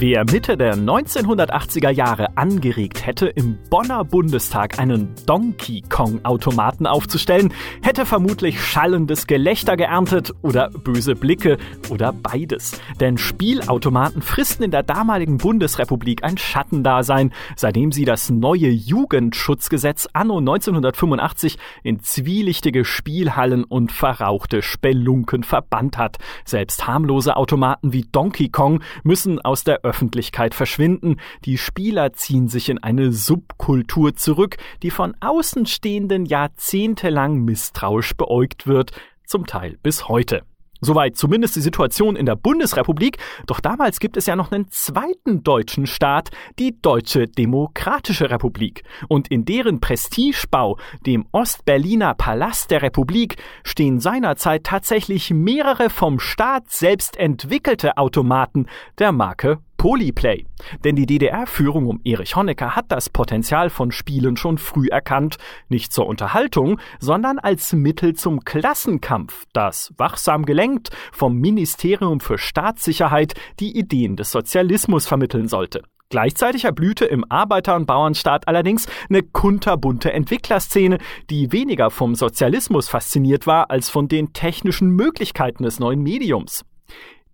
Wer Mitte der 1980er Jahre angeregt hätte, im Bonner Bundestag einen Donkey Kong-Automaten aufzustellen, hätte vermutlich schallendes Gelächter geerntet oder böse Blicke oder beides. Denn Spielautomaten fristen in der damaligen Bundesrepublik ein Schattendasein, seitdem sie das neue Jugendschutzgesetz anno 1985 in zwielichtige Spielhallen und verrauchte Spelunken verbannt hat. Selbst harmlose Automaten wie Donkey Kong müssen aus der Öffentlichkeit verschwinden. Die Spieler ziehen sich in eine Subkultur zurück, die von Außenstehenden jahrzehntelang misstrauisch beäugt wird, zum Teil bis heute. Soweit zumindest die Situation in der Bundesrepublik. Doch damals gibt es ja noch einen zweiten deutschen Staat, die Deutsche Demokratische Republik. Und in deren Prestigebau, dem Ostberliner Palast der Republik, stehen seinerzeit tatsächlich mehrere vom Staat selbst entwickelte Automaten der Marke Polyplay. Denn die DDR-Führung um Erich Honecker hat das Potenzial von Spielen schon früh erkannt, nicht zur Unterhaltung, sondern als Mittel zum Klassenkampf, das wachsam gelenkt vom Ministerium für Staatssicherheit die Ideen des Sozialismus vermitteln sollte. Gleichzeitig erblühte im Arbeiter- und Bauernstaat allerdings eine kunterbunte Entwicklerszene, die weniger vom Sozialismus fasziniert war als von den technischen Möglichkeiten des neuen Mediums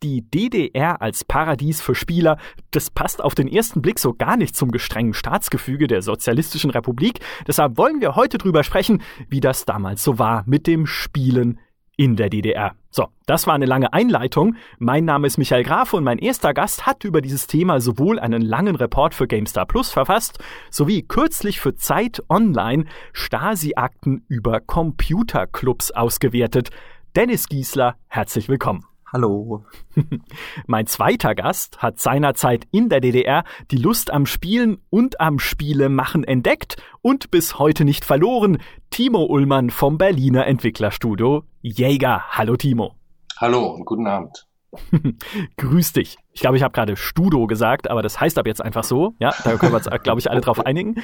die DDR als Paradies für Spieler, das passt auf den ersten Blick so gar nicht zum gestrengen Staatsgefüge der Sozialistischen Republik. Deshalb wollen wir heute drüber sprechen, wie das damals so war mit dem Spielen in der DDR. So, das war eine lange Einleitung. Mein Name ist Michael Graf und mein erster Gast hat über dieses Thema sowohl einen langen Report für GameStar Plus verfasst, sowie kürzlich für Zeit Online Stasi-Akten über Computerclubs ausgewertet. Dennis Giesler, herzlich willkommen. Hallo. mein zweiter Gast hat seinerzeit in der DDR die Lust am Spielen und am Spielemachen entdeckt und bis heute nicht verloren. Timo Ullmann vom Berliner Entwicklerstudio Jäger. Hallo Timo. Hallo und guten Abend. Grüß dich. Ich glaube, ich habe gerade Studo gesagt, aber das heißt ab jetzt einfach so. Ja, da können wir uns, glaube ich, alle drauf einigen.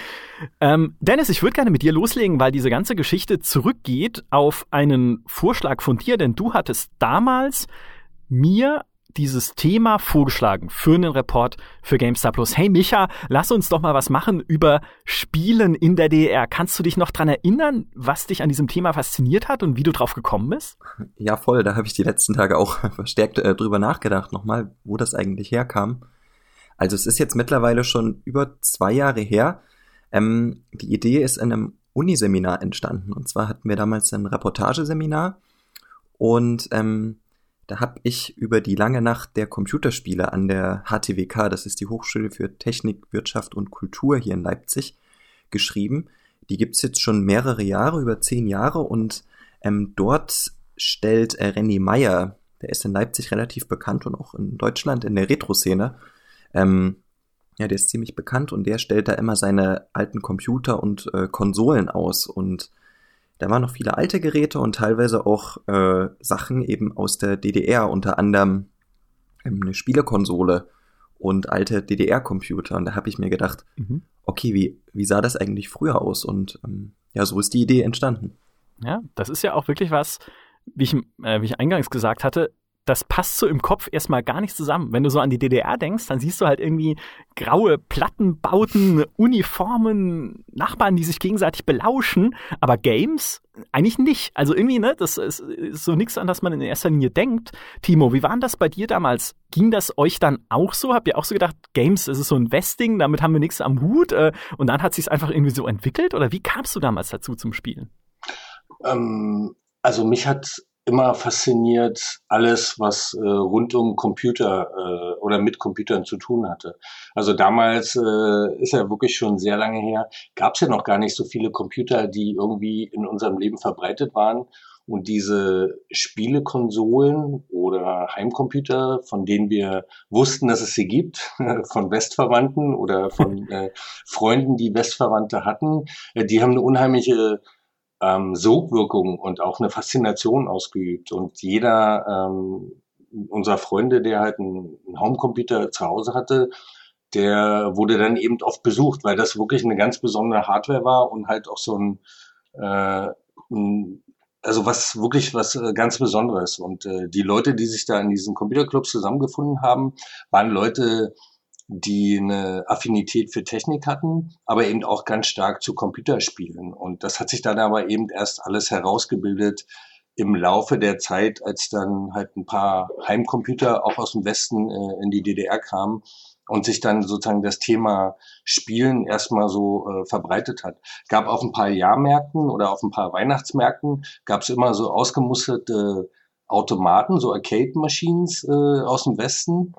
Ähm, Dennis, ich würde gerne mit dir loslegen, weil diese ganze Geschichte zurückgeht auf einen Vorschlag von dir, denn du hattest damals mir dieses Thema vorgeschlagen für einen Report für GameStar Plus. Hey Micha, lass uns doch mal was machen über Spielen in der DDR. Kannst du dich noch dran erinnern, was dich an diesem Thema fasziniert hat und wie du drauf gekommen bist? Ja, voll. Da habe ich die letzten Tage auch verstärkt äh, drüber nachgedacht, nochmal, wo das eigentlich herkam. Also es ist jetzt mittlerweile schon über zwei Jahre her. Ähm, die Idee ist in einem Uniseminar entstanden. Und zwar hatten wir damals ein Reportageseminar und ähm, da habe ich über die lange Nacht der Computerspiele an der HTWK, das ist die Hochschule für Technik, Wirtschaft und Kultur hier in Leipzig, geschrieben. Die gibt's jetzt schon mehrere Jahre, über zehn Jahre. Und ähm, dort stellt äh, René Meyer, der ist in Leipzig relativ bekannt und auch in Deutschland in der Retro-Szene, ähm, ja, der ist ziemlich bekannt. Und der stellt da immer seine alten Computer und äh, Konsolen aus. Und da waren noch viele alte Geräte und teilweise auch äh, Sachen eben aus der DDR, unter anderem ähm, eine Spielekonsole und alte DDR-Computer. Und da habe ich mir gedacht, mhm. okay, wie, wie sah das eigentlich früher aus? Und ähm, ja, so ist die Idee entstanden. Ja, das ist ja auch wirklich was, wie ich, äh, wie ich eingangs gesagt hatte, das passt so im Kopf erstmal gar nicht zusammen. Wenn du so an die DDR denkst, dann siehst du halt irgendwie graue Plattenbauten, Uniformen, Nachbarn, die sich gegenseitig belauschen, aber Games eigentlich nicht. Also irgendwie, ne, das ist, ist so nichts, an das man in erster Linie denkt. Timo, wie war denn das bei dir damals? Ging das euch dann auch so? Habt ihr auch so gedacht, Games, das ist so ein Westing, damit haben wir nichts am Hut? Äh, und dann hat sich einfach irgendwie so entwickelt? Oder wie kamst du damals dazu zum Spielen? Ähm, also mich hat immer fasziniert alles, was äh, rund um Computer äh, oder mit Computern zu tun hatte. Also damals äh, ist ja wirklich schon sehr lange her, gab es ja noch gar nicht so viele Computer, die irgendwie in unserem Leben verbreitet waren. Und diese Spielekonsolen oder Heimcomputer, von denen wir wussten, dass es sie gibt, von Westverwandten oder von äh, Freunden, die Westverwandte hatten, äh, die haben eine unheimliche ähm, Sogwirkung und auch eine Faszination ausgeübt. Und jeder ähm, unserer Freunde, der halt einen, Homecomputer zu Hause hatte, der wurde dann eben oft besucht, weil das wirklich eine ganz besondere Hardware war und halt auch so ein, äh, ein also was wirklich was äh, ganz Besonderes. Und äh, die Leute, die sich da in diesen Computerclubs zusammengefunden haben, waren Leute, die eine Affinität für Technik hatten, aber eben auch ganz stark zu Computerspielen. Und das hat sich dann aber eben erst alles herausgebildet im Laufe der Zeit, als dann halt ein paar Heimcomputer auch aus dem Westen äh, in die DDR kamen und sich dann sozusagen das Thema Spielen erstmal so äh, verbreitet hat. Gab auf ein paar Jahrmärkten oder auf ein paar Weihnachtsmärkten gab es immer so ausgemusterte Automaten, so Arcade-Machines äh, aus dem Westen.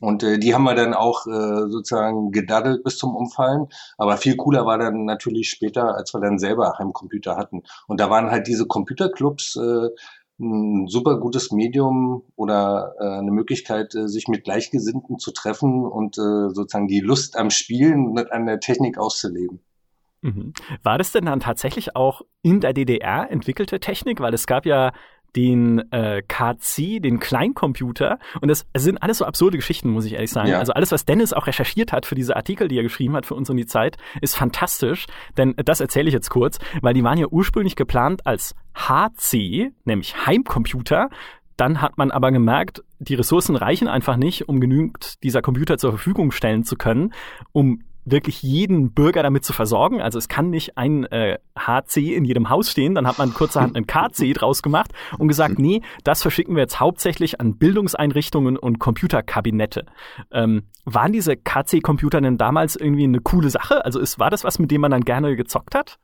Und äh, die haben wir dann auch äh, sozusagen gedaddelt bis zum Umfallen. Aber viel cooler war dann natürlich später, als wir dann selber Heimcomputer hatten. Und da waren halt diese Computerclubs äh, ein super gutes Medium oder äh, eine Möglichkeit, äh, sich mit Gleichgesinnten zu treffen und äh, sozusagen die Lust am Spielen und an der Technik auszuleben. Mhm. War das denn dann tatsächlich auch in der DDR entwickelte Technik? Weil es gab ja den äh, KC, den Kleincomputer. Und das, das sind alles so absurde Geschichten, muss ich ehrlich sagen. Ja. Also alles, was Dennis auch recherchiert hat für diese Artikel, die er geschrieben hat für uns und die Zeit, ist fantastisch. Denn das erzähle ich jetzt kurz, weil die waren ja ursprünglich geplant als HC, nämlich Heimcomputer. Dann hat man aber gemerkt, die Ressourcen reichen einfach nicht, um genügend dieser Computer zur Verfügung stellen zu können, um wirklich jeden Bürger damit zu versorgen. Also es kann nicht ein äh, HC in jedem Haus stehen. Dann hat man kurzerhand einen KC draus gemacht und gesagt, nee, das verschicken wir jetzt hauptsächlich an Bildungseinrichtungen und Computerkabinette. Ähm, waren diese KC-Computer denn damals irgendwie eine coole Sache? Also ist, war das was, mit dem man dann gerne gezockt hat?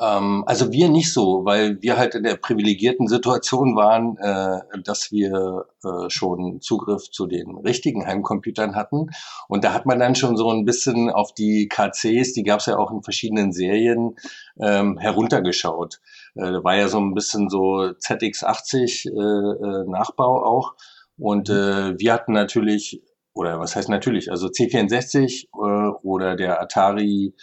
Ähm, also wir nicht so, weil wir halt in der privilegierten Situation waren, äh, dass wir äh, schon Zugriff zu den richtigen Heimcomputern hatten. Und da hat man dann schon so ein bisschen auf die KCs, die gab es ja auch in verschiedenen Serien, ähm, heruntergeschaut. Äh, war ja so ein bisschen so ZX80 äh, äh, Nachbau auch. Und mhm. äh, wir hatten natürlich, oder was heißt natürlich, also C64 äh, oder der Atari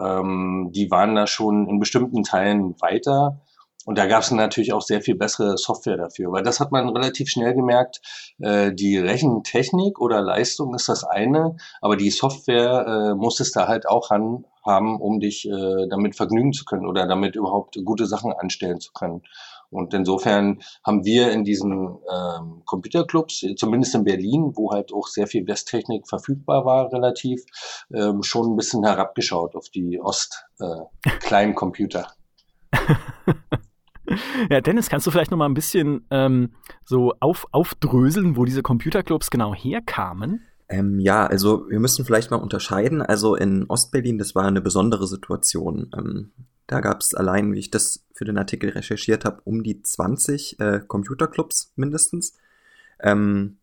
ähm, die waren da schon in bestimmten Teilen weiter. Und da gab es natürlich auch sehr viel bessere Software dafür, weil das hat man relativ schnell gemerkt. Äh, die Rechentechnik oder Leistung ist das eine, aber die Software äh, muss es da halt auch han haben, um dich äh, damit vergnügen zu können oder damit überhaupt gute Sachen anstellen zu können. Und insofern haben wir in diesen ähm, Computerclubs, zumindest in Berlin, wo halt auch sehr viel Westtechnik verfügbar war, relativ, ähm, schon ein bisschen herabgeschaut auf die Ost-kleinen äh, Computer. Ja, Dennis, kannst du vielleicht noch mal ein bisschen ähm, so auf, aufdröseln, wo diese Computerclubs genau herkamen? Ähm, ja, also wir müssen vielleicht mal unterscheiden. Also in Ostberlin, das war eine besondere Situation. Ähm, da gab es allein, wie ich das für den Artikel recherchiert habe, um die 20 äh, Computerclubs mindestens. Ähm,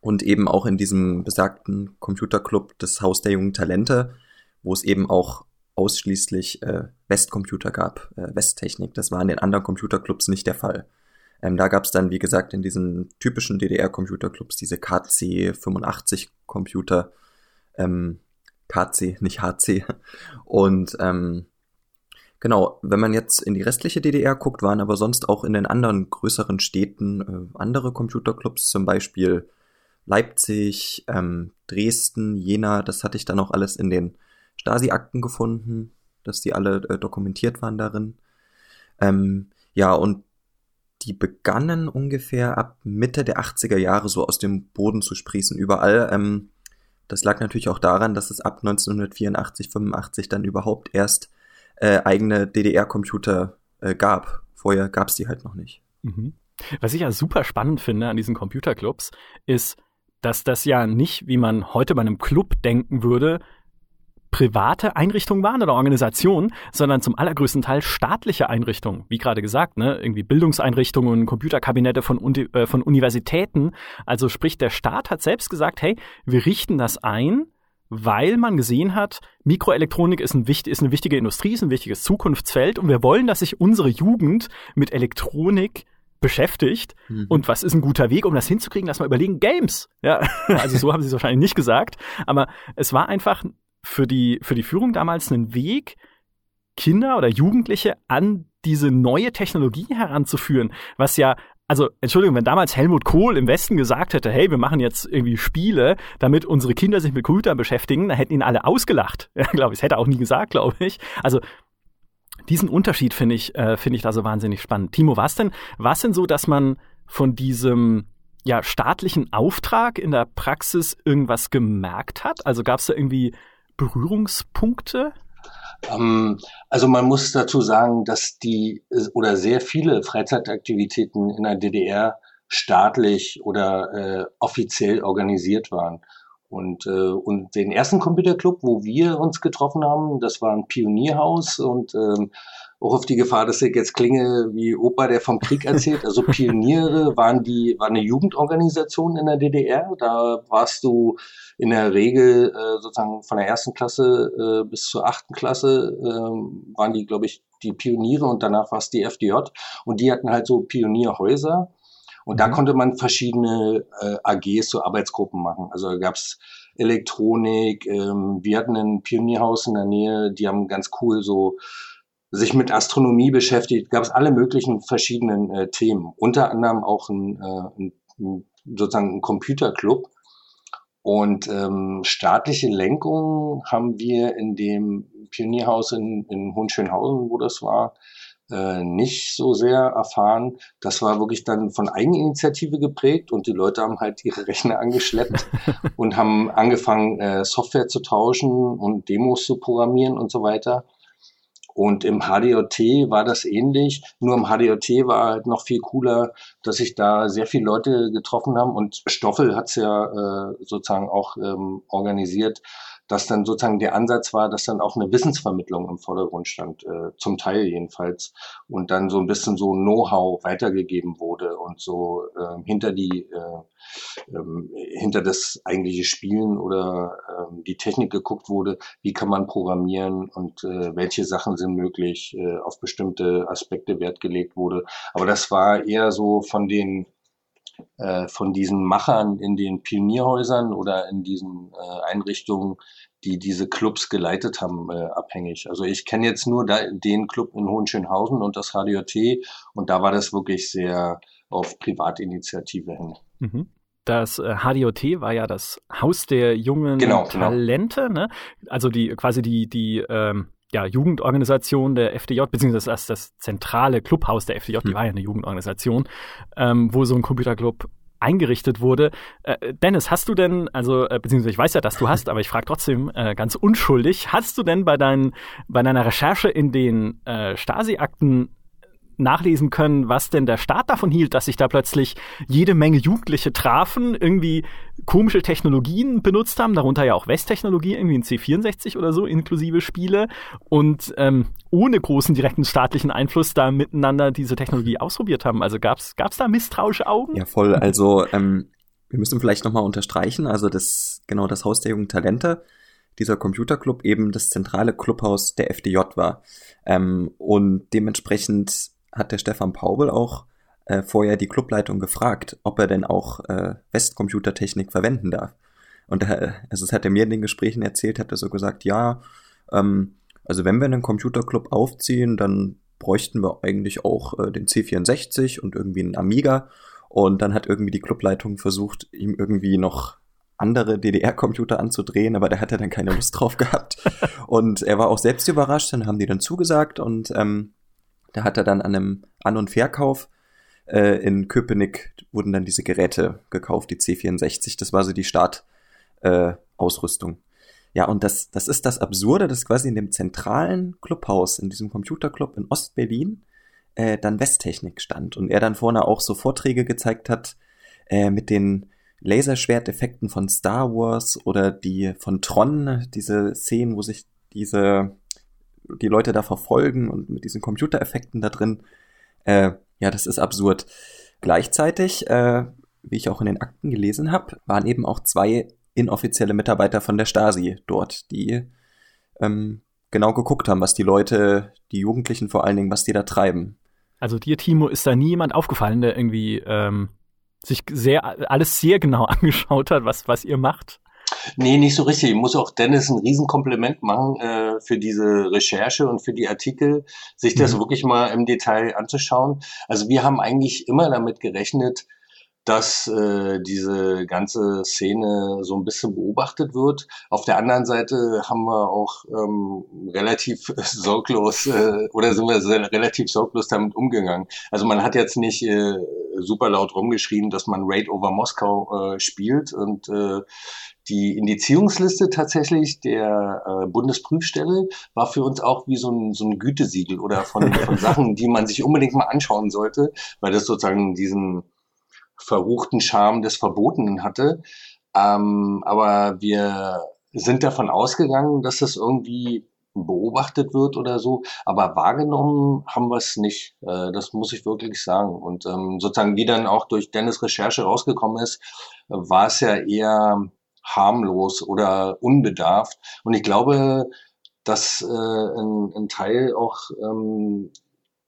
und eben auch in diesem besagten Computerclub des Haus der jungen Talente, wo es eben auch ausschließlich äh, Westcomputer gab, äh, Westtechnik. Das war in den anderen Computerclubs nicht der Fall. Ähm, da gab es dann, wie gesagt, in diesen typischen DDR-Computerclubs diese KC85-Computer, ähm, KC, nicht HC. Und ähm, Genau, wenn man jetzt in die restliche DDR guckt, waren aber sonst auch in den anderen größeren Städten äh, andere Computerclubs, zum Beispiel Leipzig, ähm, Dresden, Jena, das hatte ich dann auch alles in den Stasi-Akten gefunden, dass die alle äh, dokumentiert waren darin. Ähm, ja, und die begannen ungefähr ab Mitte der 80er Jahre so aus dem Boden zu sprießen überall. Ähm, das lag natürlich auch daran, dass es ab 1984, 85 dann überhaupt erst äh, eigene DDR-Computer äh, gab. Vorher gab es die halt noch nicht. Mhm. Was ich ja super spannend finde an diesen Computerclubs, ist, dass das ja nicht, wie man heute bei einem Club denken würde, private Einrichtungen waren oder Organisationen, sondern zum allergrößten Teil staatliche Einrichtungen. Wie gerade gesagt, ne, irgendwie Bildungseinrichtungen, Computerkabinette von, Uni äh, von Universitäten. Also sprich, der Staat hat selbst gesagt, hey, wir richten das ein weil man gesehen hat, Mikroelektronik ist, ein, ist eine wichtige Industrie, ist ein wichtiges Zukunftsfeld und wir wollen, dass sich unsere Jugend mit Elektronik beschäftigt. Mhm. Und was ist ein guter Weg, um das hinzukriegen? Lass mal überlegen, Games. Ja, also so haben sie es wahrscheinlich nicht gesagt. Aber es war einfach für die, für die Führung damals ein Weg, Kinder oder Jugendliche an diese neue Technologie heranzuführen, was ja also Entschuldigung, wenn damals Helmut Kohl im Westen gesagt hätte, hey, wir machen jetzt irgendwie Spiele, damit unsere Kinder sich mit Computern beschäftigen, dann hätten ihn alle ausgelacht. Ja, glaube ich, das hätte er auch nie gesagt, glaube ich. Also diesen Unterschied finde ich, äh, finde ich da so wahnsinnig spannend. Timo, was denn, was denn so, dass man von diesem ja, staatlichen Auftrag in der Praxis irgendwas gemerkt hat? Also gab es da irgendwie Berührungspunkte? Ähm, also man muss dazu sagen, dass die oder sehr viele Freizeitaktivitäten in der DDR staatlich oder äh, offiziell organisiert waren. Und, äh, und den ersten Computerclub, wo wir uns getroffen haben, das war ein Pionierhaus und ähm, auch auf die Gefahr, dass ich jetzt klinge wie Opa, der vom Krieg erzählt. Also Pioniere waren die, war eine Jugendorganisation in der DDR. Da warst du in der Regel äh, sozusagen von der ersten Klasse äh, bis zur achten Klasse äh, waren die, glaube ich, die Pioniere und danach war es die FDJ. Und die hatten halt so Pionierhäuser. Und da mhm. konnte man verschiedene äh, AGs, so Arbeitsgruppen machen. Also da gab's Elektronik, ähm, wir hatten ein Pionierhaus in der Nähe, die haben ganz cool so sich mit Astronomie beschäftigt, gab es alle möglichen verschiedenen äh, Themen. Unter anderem auch ein, äh, ein, sozusagen ein Computerclub. Und ähm, staatliche Lenkung haben wir in dem Pionierhaus in, in Hohenschönhausen, wo das war, äh, nicht so sehr erfahren. Das war wirklich dann von Eigeninitiative geprägt und die Leute haben halt ihre Rechner angeschleppt und haben angefangen, äh, Software zu tauschen und Demos zu programmieren und so weiter. Und im HDOT war das ähnlich. Nur im HDOT war halt noch viel cooler, dass sich da sehr viele Leute getroffen haben. Und Stoffel hat es ja äh, sozusagen auch ähm, organisiert, dass dann sozusagen der Ansatz war, dass dann auch eine Wissensvermittlung im Vordergrund stand, äh, zum Teil jedenfalls, und dann so ein bisschen so Know-how weitergegeben wurde und so äh, hinter die äh, äh, hinter das eigentliche Spielen oder äh, die Technik geguckt wurde, wie kann man programmieren und äh, welche Sachen sind möglich, äh, auf bestimmte Aspekte Wert gelegt wurde. Aber das war eher so von den äh, von diesen Machern in den Pionierhäusern oder in diesen äh, Einrichtungen, die diese Clubs geleitet haben, äh, abhängig. Also ich kenne jetzt nur da, den Club in Hohenschönhausen und das HDOT und da war das wirklich sehr auf Privatinitiative hin. Mhm. Das HDOT äh, war ja das Haus der jungen genau, genau. Talente, genau. ne? Also die quasi die die ähm, ja, Jugendorganisation der FDJ, beziehungsweise das, das zentrale Clubhaus der FDJ, die hm. war ja eine Jugendorganisation, ähm, wo so ein Computerclub eingerichtet wurde. Äh, Dennis, hast du denn, also äh, beziehungsweise ich weiß ja, dass du hast, aber ich frage trotzdem äh, ganz unschuldig, hast du denn bei, dein, bei deiner Recherche in den äh, Stasi-Akten nachlesen können, was denn der Staat davon hielt, dass sich da plötzlich jede Menge Jugendliche trafen, irgendwie komische Technologien benutzt haben, darunter ja auch Westtechnologie, irgendwie ein C64 oder so, inklusive Spiele und ähm, ohne großen direkten staatlichen Einfluss da miteinander diese Technologie ausprobiert haben. Also gab's gab's da misstrauische Augen? Ja, voll. Also ähm, wir müssen vielleicht nochmal unterstreichen, also das genau das Haus der jungen Talente dieser Computerclub eben das zentrale Clubhaus der FDJ war. Ähm, und dementsprechend hat der Stefan Paubel auch äh, vorher die Clubleitung gefragt, ob er denn auch äh, Westcomputertechnik verwenden darf. Und er, also es hat er mir in den Gesprächen erzählt, hat er so gesagt, ja, ähm, also wenn wir einen Computerclub aufziehen, dann bräuchten wir eigentlich auch äh, den C64 und irgendwie einen Amiga. Und dann hat irgendwie die Clubleitung versucht, ihm irgendwie noch andere DDR-Computer anzudrehen, aber da hat er dann keine Lust drauf gehabt. Und er war auch selbst überrascht, dann haben die dann zugesagt und ähm, da hat er dann an einem An- und Verkauf äh, in Köpenick wurden dann diese Geräte gekauft, die C64. Das war so die Startausrüstung. Äh, ja, und das, das ist das Absurde, dass quasi in dem zentralen Clubhaus, in diesem Computerclub in Ostberlin, äh, dann Westtechnik stand. Und er dann vorne auch so Vorträge gezeigt hat äh, mit den Laserschwerteffekten von Star Wars oder die von Tron, diese Szenen, wo sich diese die Leute da verfolgen und mit diesen Computereffekten da drin. Äh, ja, das ist absurd. Gleichzeitig, äh, wie ich auch in den Akten gelesen habe, waren eben auch zwei inoffizielle Mitarbeiter von der Stasi dort, die ähm, genau geguckt haben, was die Leute, die Jugendlichen vor allen Dingen, was die da treiben. Also dir, Timo, ist da nie jemand aufgefallen, der irgendwie ähm, sich sehr alles sehr genau angeschaut hat, was, was ihr macht? Nee, nicht so richtig. Ich muss auch Dennis ein Riesenkompliment machen äh, für diese Recherche und für die Artikel, sich das mhm. wirklich mal im Detail anzuschauen. Also wir haben eigentlich immer damit gerechnet, dass äh, diese ganze Szene so ein bisschen beobachtet wird. Auf der anderen Seite haben wir auch ähm, relativ sorglos äh, oder sind wir sehr, relativ sorglos damit umgegangen. Also man hat jetzt nicht äh, super laut rumgeschrien, dass man Raid over Moskau äh, spielt und äh, die Indizierungsliste tatsächlich der äh, Bundesprüfstelle war für uns auch wie so ein, so ein Gütesiegel oder von, von Sachen, die man sich unbedingt mal anschauen sollte, weil das sozusagen diesen verruchten Charme des Verbotenen hatte. Ähm, aber wir sind davon ausgegangen, dass das irgendwie beobachtet wird oder so, aber wahrgenommen haben wir es nicht. Äh, das muss ich wirklich sagen. Und ähm, sozusagen, wie dann auch durch Dennis Recherche rausgekommen ist, war es ja eher harmlos oder unbedarft. Und ich glaube, dass äh, ein, ein Teil auch, ähm,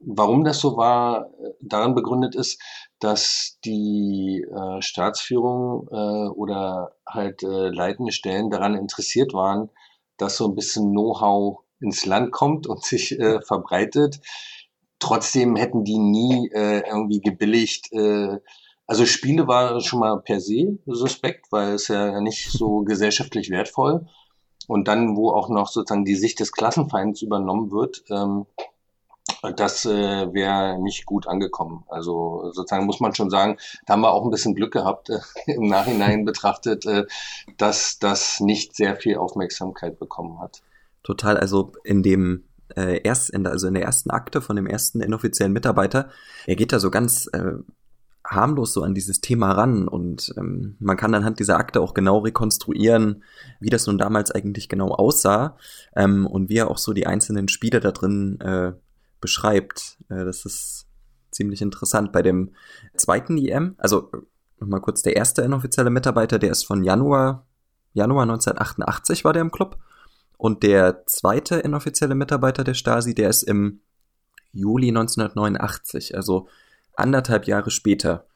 warum das so war, daran begründet ist, dass die äh, Staatsführung äh, oder halt äh, leitende Stellen daran interessiert waren, dass so ein bisschen Know-how ins Land kommt und sich äh, verbreitet. Trotzdem hätten die nie äh, irgendwie gebilligt, äh, also Spiele war schon mal per se suspekt, weil es ja nicht so gesellschaftlich wertvoll. Und dann, wo auch noch sozusagen die Sicht des Klassenfeinds übernommen wird, ähm, das äh, wäre nicht gut angekommen. Also sozusagen muss man schon sagen, da haben wir auch ein bisschen Glück gehabt äh, im Nachhinein betrachtet, äh, dass das nicht sehr viel Aufmerksamkeit bekommen hat. Total, also in dem äh, erst in der, also in der ersten Akte von dem ersten inoffiziellen Mitarbeiter, er geht da so ganz äh, harmlos so an dieses Thema ran und ähm, man kann anhand dieser Akte auch genau rekonstruieren, wie das nun damals eigentlich genau aussah ähm, und wie er auch so die einzelnen Spiele da drin äh, beschreibt. Äh, das ist ziemlich interessant. Bei dem zweiten IM, also nochmal kurz, der erste inoffizielle Mitarbeiter, der ist von Januar, Januar 1988 war der im Club und der zweite inoffizielle Mitarbeiter der Stasi, der ist im Juli 1989, also anderthalb Jahre später.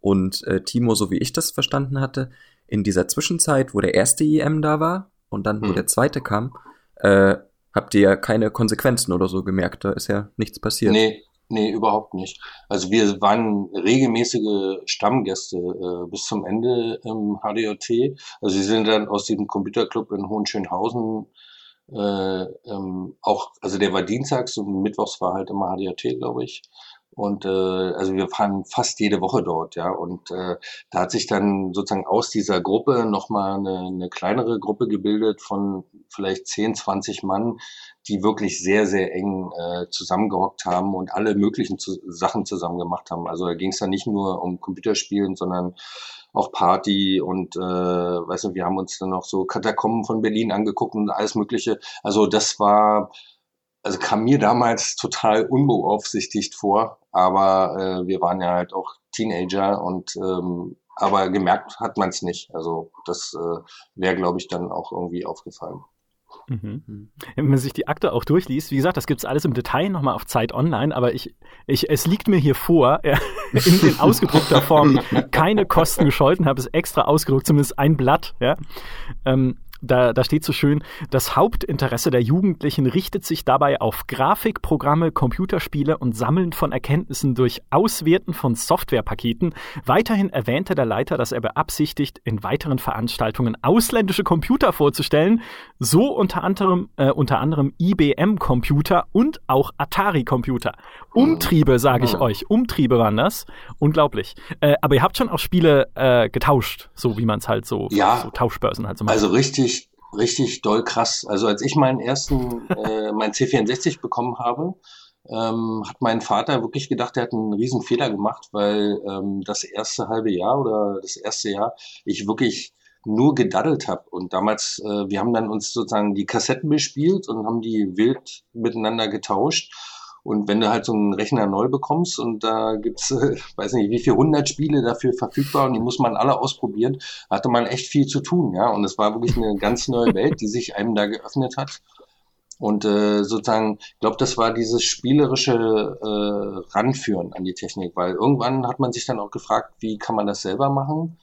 Und äh, Timo, so wie ich das verstanden hatte, in dieser Zwischenzeit, wo der erste EM da war und dann, wo hm. der zweite kam, äh, habt ihr ja keine Konsequenzen oder so gemerkt. Da ist ja nichts passiert. Nee, nee, überhaupt nicht. Also wir waren regelmäßige Stammgäste äh, bis zum Ende im HDOT. Also sie sind dann aus diesem Computerclub in Hohenschönhausen äh, ähm, auch, also der war dienstags und mittwochs war halt immer HDOT, glaube ich. Und äh, also wir fahren fast jede Woche dort, ja. Und äh, da hat sich dann sozusagen aus dieser Gruppe nochmal eine, eine kleinere Gruppe gebildet von vielleicht 10, 20 Mann, die wirklich sehr, sehr eng äh, zusammengehockt haben und alle möglichen zu Sachen zusammen gemacht haben. Also da ging es dann nicht nur um Computerspielen, sondern auch Party und äh, weißt du, wir haben uns dann auch so Katakomben von Berlin angeguckt und alles Mögliche. Also das war also kam mir damals total unbeaufsichtigt vor, aber äh, wir waren ja halt auch Teenager und ähm, aber gemerkt hat man es nicht. Also das äh, wäre, glaube ich, dann auch irgendwie aufgefallen. Mhm. Wenn man sich die Akte auch durchliest, wie gesagt, das gibt es alles im Detail nochmal auf Zeit online, aber ich, ich, es liegt mir hier vor, äh, in, in ausgedruckter Form, keine Kosten gescholten, habe es extra ausgedruckt, zumindest ein Blatt, ja. Ähm, da, da steht so schön, das Hauptinteresse der Jugendlichen richtet sich dabei auf Grafikprogramme, Computerspiele und Sammeln von Erkenntnissen durch Auswerten von Softwarepaketen. Weiterhin erwähnte der Leiter, dass er beabsichtigt, in weiteren Veranstaltungen ausländische Computer vorzustellen, so unter anderem, äh, unter anderem IBM-Computer und auch Atari-Computer. Umtriebe, sage ich euch, Umtriebe waren das. Unglaublich. Äh, aber ihr habt schon auch Spiele äh, getauscht, so wie man es halt so, ja, so Tauschbörsen halt so macht. Also richtig richtig, doll krass. Also als ich meinen ersten, äh, mein C64 bekommen habe, ähm, hat mein Vater wirklich gedacht, er hat einen riesen Fehler gemacht, weil ähm, das erste halbe Jahr oder das erste Jahr ich wirklich nur gedaddelt habe. Und damals, äh, wir haben dann uns sozusagen die Kassetten bespielt und haben die wild miteinander getauscht. Und wenn du halt so einen Rechner neu bekommst und da gibt's, äh, weiß nicht, wie viel hundert Spiele dafür verfügbar und die muss man alle ausprobieren, hatte man echt viel zu tun, ja. Und es war wirklich eine ganz neue Welt, die sich einem da geöffnet hat. Und äh, sozusagen, ich glaube, das war dieses spielerische äh, Ranführen an die Technik, weil irgendwann hat man sich dann auch gefragt, wie kann man das selber machen?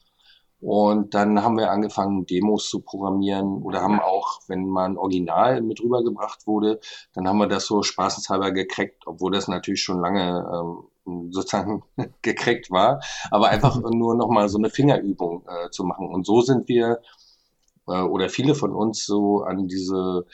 Und dann haben wir angefangen, Demos zu programmieren oder haben auch, wenn mal ein Original mit rübergebracht wurde, dann haben wir das so spaßenshalber gekriegt, obwohl das natürlich schon lange ähm, sozusagen gekriegt war, aber einfach nur nochmal so eine Fingerübung äh, zu machen. Und so sind wir äh, oder viele von uns so an diese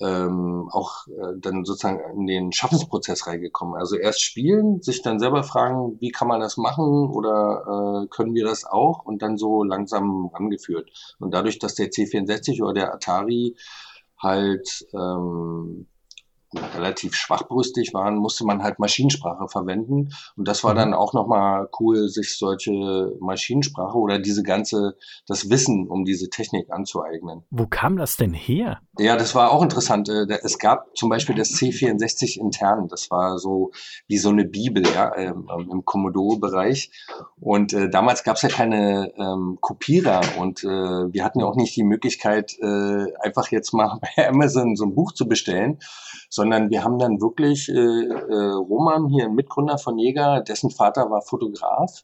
ähm, auch äh, dann sozusagen in den Schaffensprozess reingekommen. Also erst spielen, sich dann selber fragen, wie kann man das machen oder äh, können wir das auch und dann so langsam rangeführt. Und dadurch, dass der C64 oder der Atari halt ähm, relativ schwachbrüstig waren, musste man halt Maschinensprache verwenden. Und das war mhm. dann auch nochmal cool, sich solche Maschinensprache oder diese ganze, das Wissen um diese Technik anzueignen. Wo kam das denn her? Ja, das war auch interessant. Äh, es gab zum Beispiel das C64 intern. Das war so wie so eine Bibel, ja, ähm, im Commodore-Bereich. Und äh, damals gab es ja keine ähm, Kopierer und äh, wir hatten ja auch nicht die Möglichkeit, äh, einfach jetzt mal bei Amazon so ein Buch zu bestellen, sondern wir haben dann wirklich äh, äh, Roman, hier ein Mitgründer von Jäger, dessen Vater war Fotograf.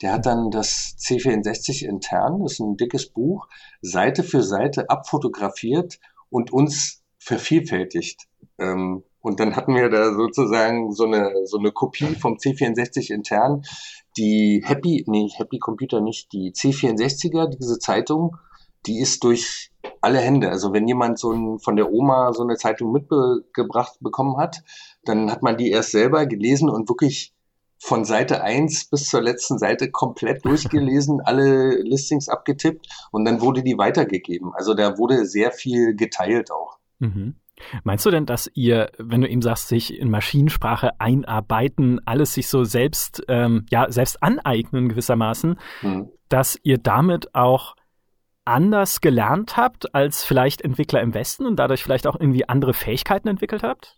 Der hat dann das C64 intern, das ist ein dickes Buch, Seite für Seite abfotografiert und uns vervielfältigt. Ähm, und dann hatten wir da sozusagen so eine, so eine Kopie vom C64 intern, die Happy, nee, Happy Computer nicht, die C64er, diese Zeitung, die ist durch alle Hände. Also wenn jemand so ein, von der Oma so eine Zeitung mitgebracht bekommen hat, dann hat man die erst selber gelesen und wirklich von Seite 1 bis zur letzten Seite komplett durchgelesen, alle Listings abgetippt und dann wurde die weitergegeben. Also da wurde sehr viel geteilt auch. Mhm. Meinst du denn, dass ihr, wenn du ihm sagst, sich in Maschinensprache einarbeiten, alles sich so selbst, ähm, ja, selbst aneignen gewissermaßen, mhm. dass ihr damit auch anders gelernt habt als vielleicht Entwickler im Westen und dadurch vielleicht auch irgendwie andere Fähigkeiten entwickelt habt?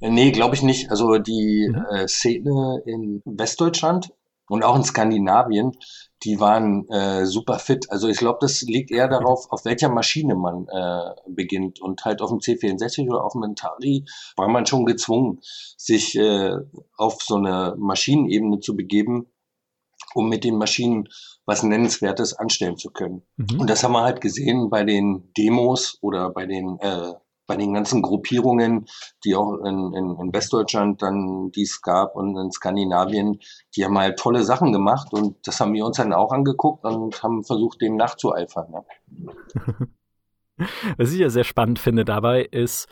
Nee, glaube ich nicht. Also die mhm. äh, Szene in Westdeutschland und auch in Skandinavien, die waren äh, super fit. Also ich glaube, das liegt eher darauf, auf welcher Maschine man äh, beginnt. Und halt auf dem C64 oder auf dem Atari war man schon gezwungen, sich äh, auf so eine Maschinenebene zu begeben, um mit den Maschinen was Nennenswertes anstellen zu können. Mhm. Und das haben wir halt gesehen bei den Demos oder bei den äh, bei den ganzen Gruppierungen, die auch in, in, in Westdeutschland dann dies gab und in Skandinavien, die haben halt tolle Sachen gemacht und das haben wir uns dann auch angeguckt und haben versucht, dem nachzueifern. Ja. Was ich ja sehr spannend finde dabei, ist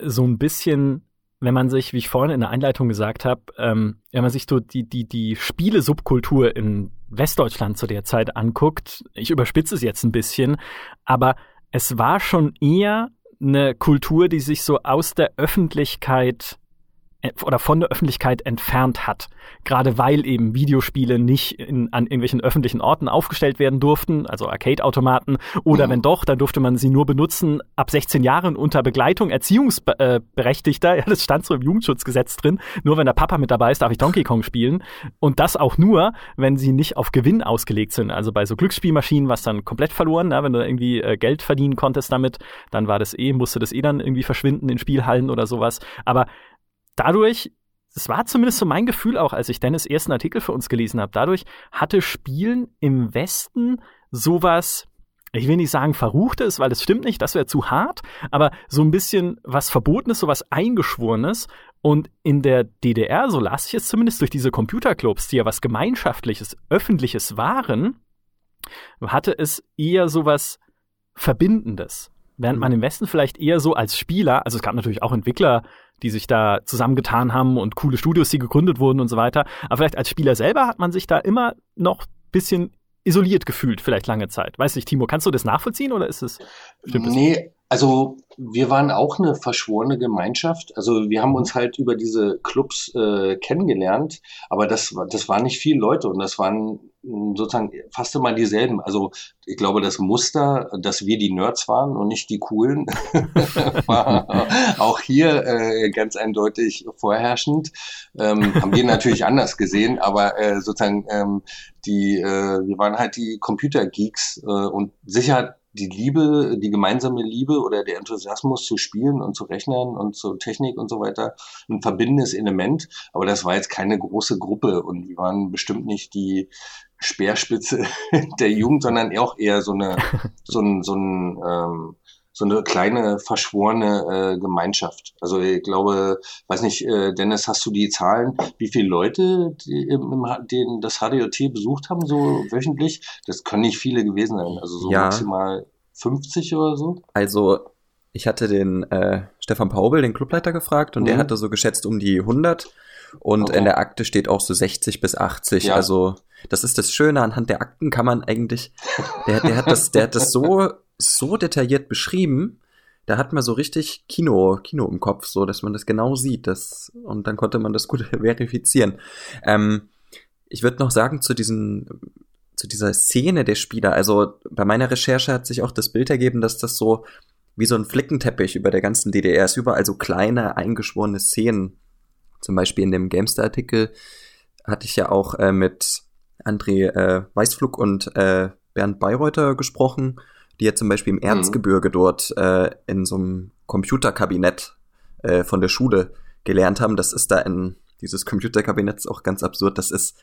so ein bisschen wenn man sich, wie ich vorhin in der Einleitung gesagt habe, ähm, wenn man sich so die, die, die Spiele-Subkultur in Westdeutschland zu der Zeit anguckt, ich überspitze es jetzt ein bisschen, aber es war schon eher eine Kultur, die sich so aus der Öffentlichkeit oder von der Öffentlichkeit entfernt hat. Gerade weil eben Videospiele nicht in, an irgendwelchen öffentlichen Orten aufgestellt werden durften, also Arcade-Automaten, oder mhm. wenn doch, dann durfte man sie nur benutzen ab 16 Jahren unter Begleitung Erziehungsberechtigter. Ja, das stand so im Jugendschutzgesetz drin. Nur wenn der Papa mit dabei ist, darf ich Donkey Kong spielen. Und das auch nur, wenn sie nicht auf Gewinn ausgelegt sind. Also bei so Glücksspielmaschinen war es dann komplett verloren. Na, wenn du irgendwie äh, Geld verdienen konntest damit, dann war das eh, musste das eh dann irgendwie verschwinden in Spielhallen oder sowas. Aber dadurch, es war zumindest so mein Gefühl auch, als ich Dennis ersten Artikel für uns gelesen habe, dadurch hatte Spielen im Westen sowas, ich will nicht sagen Verruchtes, weil das stimmt nicht, das wäre zu hart, aber so ein bisschen was Verbotenes, sowas Eingeschworenes. Und in der DDR, so las ich es zumindest durch diese Computerclubs, die ja was Gemeinschaftliches, Öffentliches waren, hatte es eher sowas Verbindendes. Während man im Westen vielleicht eher so als Spieler, also es gab natürlich auch Entwickler, die sich da zusammengetan haben und coole Studios, die gegründet wurden und so weiter. Aber vielleicht als Spieler selber hat man sich da immer noch bisschen isoliert gefühlt, vielleicht lange Zeit. Weiß nicht, Timo, kannst du das nachvollziehen oder ist es? Nee, also wir waren auch eine verschworene Gemeinschaft. Also wir haben uns halt über diese Clubs äh, kennengelernt, aber das, das waren nicht viele Leute und das waren sozusagen fast immer dieselben. Also ich glaube, das Muster, dass wir die Nerds waren und nicht die Coolen, war auch hier äh, ganz eindeutig vorherrschend. Ähm, haben wir natürlich anders gesehen, aber äh, sozusagen ähm, die, äh, wir waren halt die Computergeeks äh, und sicher die Liebe, die gemeinsame Liebe oder der Enthusiasmus zu spielen und zu rechnen und zur Technik und so weiter ein verbindendes Element. Aber das war jetzt keine große Gruppe und wir waren bestimmt nicht die Speerspitze der Jugend, sondern auch eher so eine, so ein, so ein, ähm, so eine kleine verschworene äh, Gemeinschaft. Also ich glaube, weiß nicht, äh, Dennis, hast du die Zahlen, wie viele Leute die, im, den, das HDOT besucht haben, so wöchentlich? Das können nicht viele gewesen sein. Also so ja. maximal 50 oder so? Also Ich hatte den äh, Stefan Paubel, den Clubleiter, gefragt und mhm. der hatte so geschätzt um die 100 und okay. in der Akte steht auch so 60 bis 80. Ja. Also das ist das Schöne anhand der Akten kann man eigentlich, der, der hat das, der hat das so so detailliert beschrieben. Da hat man so richtig Kino, Kino im Kopf, so dass man das genau sieht. Das, und dann konnte man das gut verifizieren. Ähm, ich würde noch sagen zu diesen zu dieser Szene der Spieler. Also bei meiner Recherche hat sich auch das Bild ergeben, dass das so wie so ein Flickenteppich über der ganzen DDR ist. Überall so kleine eingeschworene Szenen. Zum Beispiel in dem Gamester-Artikel hatte ich ja auch äh, mit André äh, Weißflug und äh, Bernd Bayreuther gesprochen, die ja zum Beispiel im mhm. Erzgebirge mhm. dort äh, in so einem Computerkabinett äh, von der Schule gelernt haben. Das ist da in dieses Computerkabinett ist auch ganz absurd. Das ist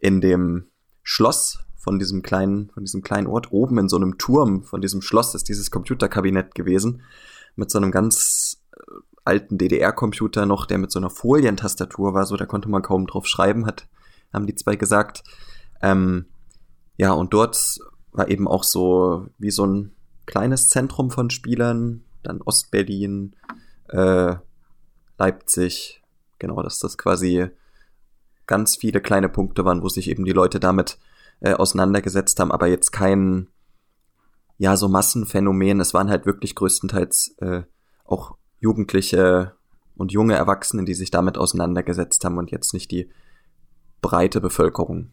in dem Schloss von diesem kleinen, von diesem kleinen Ort oben in so einem Turm von diesem Schloss ist dieses Computerkabinett gewesen. Mit so einem ganz äh, alten DDR-Computer noch, der mit so einer Folientastatur war, so da konnte man kaum drauf schreiben, hat, haben die zwei gesagt. Ähm, ja, und dort war eben auch so wie so ein kleines Zentrum von Spielern, dann Ostberlin, äh, Leipzig, genau, dass das quasi ganz viele kleine Punkte waren, wo sich eben die Leute damit äh, auseinandergesetzt haben, aber jetzt kein, ja, so Massenphänomen. Es waren halt wirklich größtenteils äh, auch Jugendliche und junge Erwachsene, die sich damit auseinandergesetzt haben und jetzt nicht die breite Bevölkerung.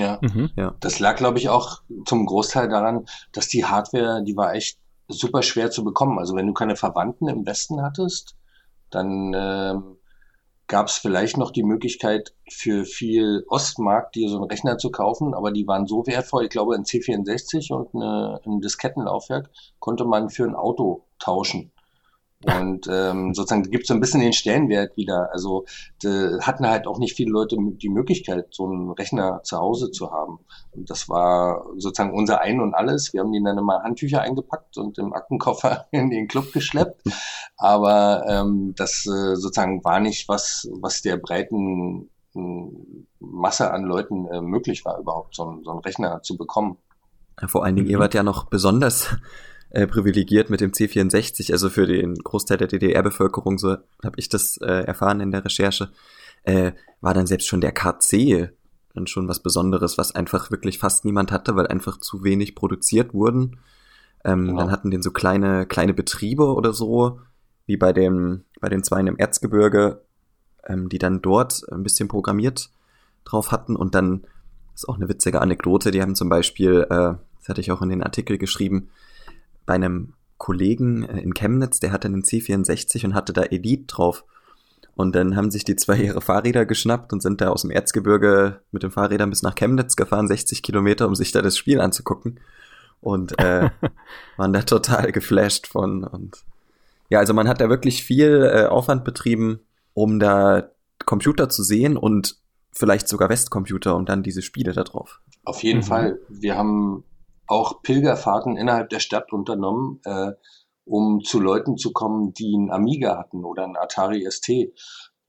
Ja, mhm. ja. das lag, glaube ich, auch zum Großteil daran, dass die Hardware, die war echt super schwer zu bekommen. Also wenn du keine Verwandten im Westen hattest, dann ähm, gab es vielleicht noch die Möglichkeit für viel Ostmark dir so einen Rechner zu kaufen, aber die waren so wertvoll. Ich glaube, ein C64 und eine, ein Diskettenlaufwerk konnte man für ein Auto tauschen. Und ähm, sozusagen gibt es so ein bisschen den Stellenwert wieder. Also hatten halt auch nicht viele Leute die Möglichkeit, so einen Rechner zu Hause zu haben. Und das war sozusagen unser Ein und alles. Wir haben die dann immer Handtücher eingepackt und im Aktenkoffer in den Club geschleppt. Aber ähm, das äh, sozusagen war nicht was, was der breiten Masse an Leuten äh, möglich war, überhaupt so, so einen Rechner zu bekommen. Ja, vor allen Dingen, ihr wart ja noch besonders äh, privilegiert mit dem C64, also für den Großteil der DDR-Bevölkerung, so habe ich das äh, erfahren in der Recherche, äh, war dann selbst schon der KC dann schon was Besonderes, was einfach wirklich fast niemand hatte, weil einfach zu wenig produziert wurden. Ähm, genau. Dann hatten den so kleine, kleine Betriebe oder so, wie bei dem, bei den Zweien im Erzgebirge, ähm, die dann dort ein bisschen programmiert drauf hatten und dann ist auch eine witzige Anekdote, die haben zum Beispiel, äh, das hatte ich auch in den Artikel geschrieben, bei einem Kollegen äh, in Chemnitz, der hatte einen C64 und hatte da Elite drauf. Und dann haben sich die zwei ihre Fahrräder geschnappt und sind da aus dem Erzgebirge mit den Fahrrädern bis nach Chemnitz gefahren, 60 Kilometer, um sich da das Spiel anzugucken. Und äh, waren da total geflasht von. Und ja, also man hat da wirklich viel äh, Aufwand betrieben, um da Computer zu sehen und vielleicht sogar Westcomputer und dann diese Spiele da drauf. Auf jeden mhm. Fall. Wir haben auch Pilgerfahrten innerhalb der Stadt unternommen, äh, um zu Leuten zu kommen, die einen Amiga hatten oder einen Atari ST,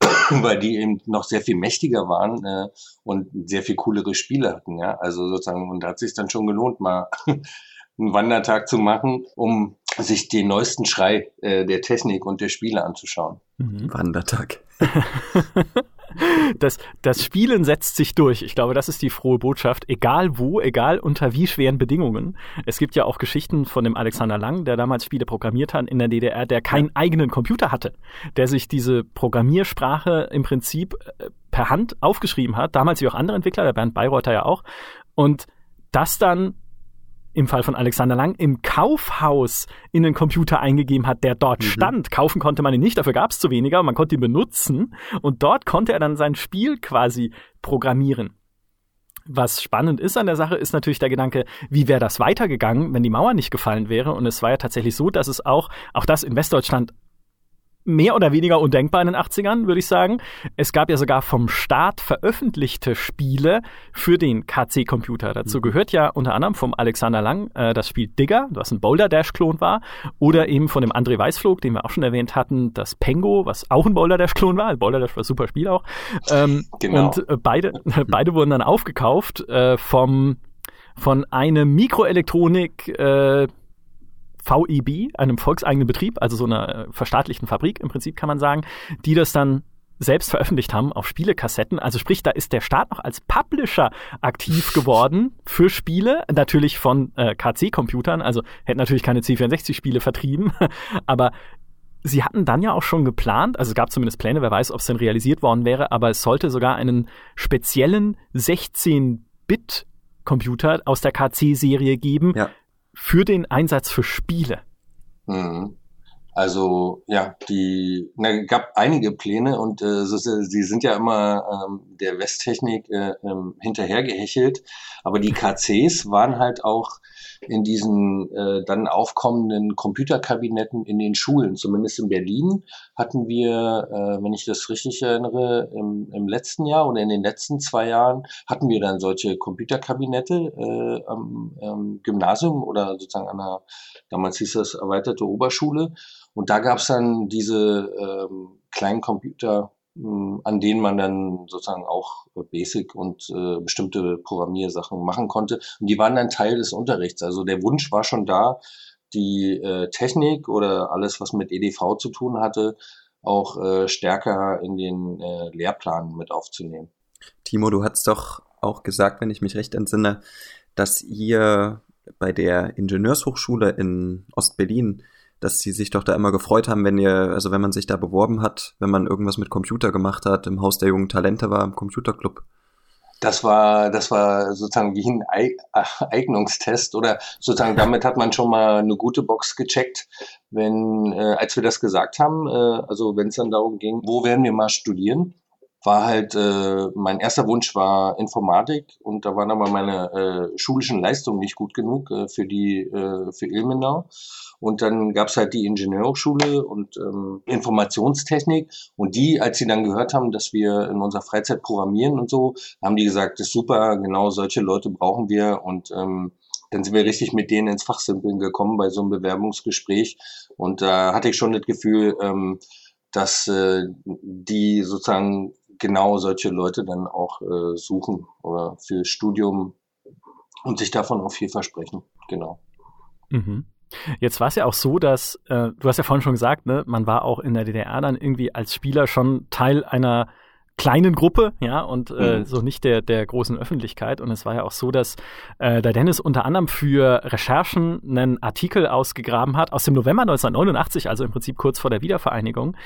weil die eben noch sehr viel mächtiger waren äh, und sehr viel coolere Spiele hatten. Ja, also sozusagen und da hat sich dann schon gelohnt, mal einen Wandertag zu machen, um sich den neuesten Schrei äh, der Technik und der Spiele anzuschauen. Mhm. Wandertag. das, das Spielen setzt sich durch. Ich glaube, das ist die frohe Botschaft. Egal wo, egal unter wie schweren Bedingungen. Es gibt ja auch Geschichten von dem Alexander Lang, der damals Spiele programmiert hat in der DDR, der keinen eigenen Computer hatte, der sich diese Programmiersprache im Prinzip äh, per Hand aufgeschrieben hat. Damals wie auch andere Entwickler, der Bernd Bayreuther ja auch. Und das dann im Fall von Alexander Lang im Kaufhaus in den Computer eingegeben hat, der dort mhm. stand. Kaufen konnte man ihn nicht, dafür gab es zu weniger, man konnte ihn benutzen und dort konnte er dann sein Spiel quasi programmieren. Was spannend ist an der Sache, ist natürlich der Gedanke, wie wäre das weitergegangen, wenn die Mauer nicht gefallen wäre. Und es war ja tatsächlich so, dass es auch, auch das in Westdeutschland mehr oder weniger undenkbar in den 80ern, würde ich sagen. Es gab ja sogar vom Staat veröffentlichte Spiele für den KC-Computer. Dazu mhm. gehört ja unter anderem vom Alexander Lang äh, das Spiel Digger, was ein Boulder Dash-Klon war, oder eben von dem André Weißflug, den wir auch schon erwähnt hatten, das Pengo, was auch ein Boulder Dash-Klon war. Boulder Dash war ein super Spiel auch. Ähm, genau. Und äh, beide, beide wurden dann aufgekauft äh, vom von einem Mikroelektronik äh, VEB, einem volkseigenen Betrieb, also so einer äh, verstaatlichten Fabrik im Prinzip kann man sagen, die das dann selbst veröffentlicht haben auf Spielekassetten. Also sprich, da ist der Staat noch als Publisher aktiv geworden für Spiele, natürlich von äh, KC-Computern, also hätten natürlich keine C64-Spiele vertrieben, aber Sie hatten dann ja auch schon geplant, also es gab zumindest Pläne, wer weiß, ob es denn realisiert worden wäre, aber es sollte sogar einen speziellen 16-Bit-Computer aus der KC-Serie geben ja. Für den Einsatz für Spiele. Mhm. Also ja, die na, gab einige Pläne und äh, so, sie sind ja immer ähm, der Westtechnik äh, ähm, hinterhergehechelt, aber die KCs waren halt auch in diesen äh, dann aufkommenden Computerkabinetten in den Schulen. Zumindest in Berlin hatten wir, äh, wenn ich das richtig erinnere, im, im letzten Jahr oder in den letzten zwei Jahren hatten wir dann solche Computerkabinette äh, am ähm, Gymnasium oder sozusagen an der, damals hieß das erweiterte Oberschule. Und da gab es dann diese ähm, kleinen Computer, an denen man dann sozusagen auch Basic und äh, bestimmte Programmiersachen machen konnte. Und die waren dann Teil des Unterrichts. Also der Wunsch war schon da, die äh, Technik oder alles, was mit EDV zu tun hatte, auch äh, stärker in den äh, Lehrplan mit aufzunehmen. Timo, du hast doch auch gesagt, wenn ich mich recht entsinne, dass ihr bei der Ingenieurshochschule in Ostberlin dass sie sich doch da immer gefreut haben, wenn ihr, also wenn man sich da beworben hat, wenn man irgendwas mit Computer gemacht hat, im Haus der jungen Talente war, im Computerclub. Das war, das war sozusagen wie ein Eignungstest oder sozusagen damit hat man schon mal eine gute Box gecheckt, wenn, äh, als wir das gesagt haben, äh, also wenn es dann darum ging, wo werden wir mal studieren, war halt, äh, mein erster Wunsch war Informatik und da waren aber meine äh, schulischen Leistungen nicht gut genug äh, für die, äh, für Ilmenau. Und dann gab's halt die Ingenieurhochschule und ähm, Informationstechnik. Und die, als sie dann gehört haben, dass wir in unserer Freizeit programmieren und so, haben die gesagt, das ist super, genau solche Leute brauchen wir. Und ähm, dann sind wir richtig mit denen ins Fachsimpeln gekommen bei so einem Bewerbungsgespräch. Und da hatte ich schon das Gefühl, ähm, dass äh, die sozusagen genau solche Leute dann auch äh, suchen oder für Studium und sich davon auch viel versprechen. Genau. Mhm. Jetzt war es ja auch so, dass, äh, du hast ja vorhin schon gesagt, ne, man war auch in der DDR dann irgendwie als Spieler schon Teil einer kleinen Gruppe, ja, und äh, mhm. so nicht der, der großen Öffentlichkeit. Und es war ja auch so, dass äh, der Dennis unter anderem für Recherchen einen Artikel ausgegraben hat aus dem November 1989, also im Prinzip kurz vor der Wiedervereinigung,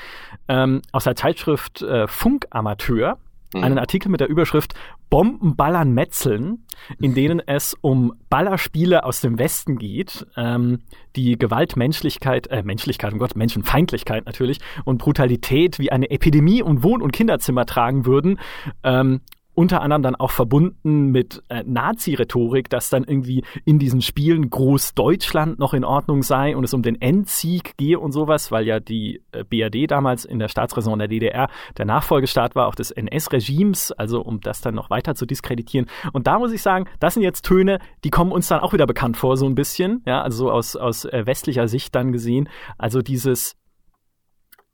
ähm, aus der Zeitschrift äh, Funkamateur. Einen Artikel mit der Überschrift Bombenballern Metzeln, in denen es um Ballerspiele aus dem Westen geht, ähm, die Gewalt, Menschlichkeit, äh, Menschlichkeit, um Gott, Menschenfeindlichkeit natürlich und Brutalität wie eine Epidemie und Wohn- und Kinderzimmer tragen würden. Ähm, unter anderem dann auch verbunden mit äh, Nazi-Rhetorik, dass dann irgendwie in diesen Spielen Großdeutschland noch in Ordnung sei und es um den Endsieg gehe und sowas, weil ja die äh, BRD damals in der Staatsräson der DDR der Nachfolgestaat war auch des NS-Regimes, also um das dann noch weiter zu diskreditieren. Und da muss ich sagen, das sind jetzt Töne, die kommen uns dann auch wieder bekannt vor, so ein bisschen, ja, also so aus, aus äh, westlicher Sicht dann gesehen. Also dieses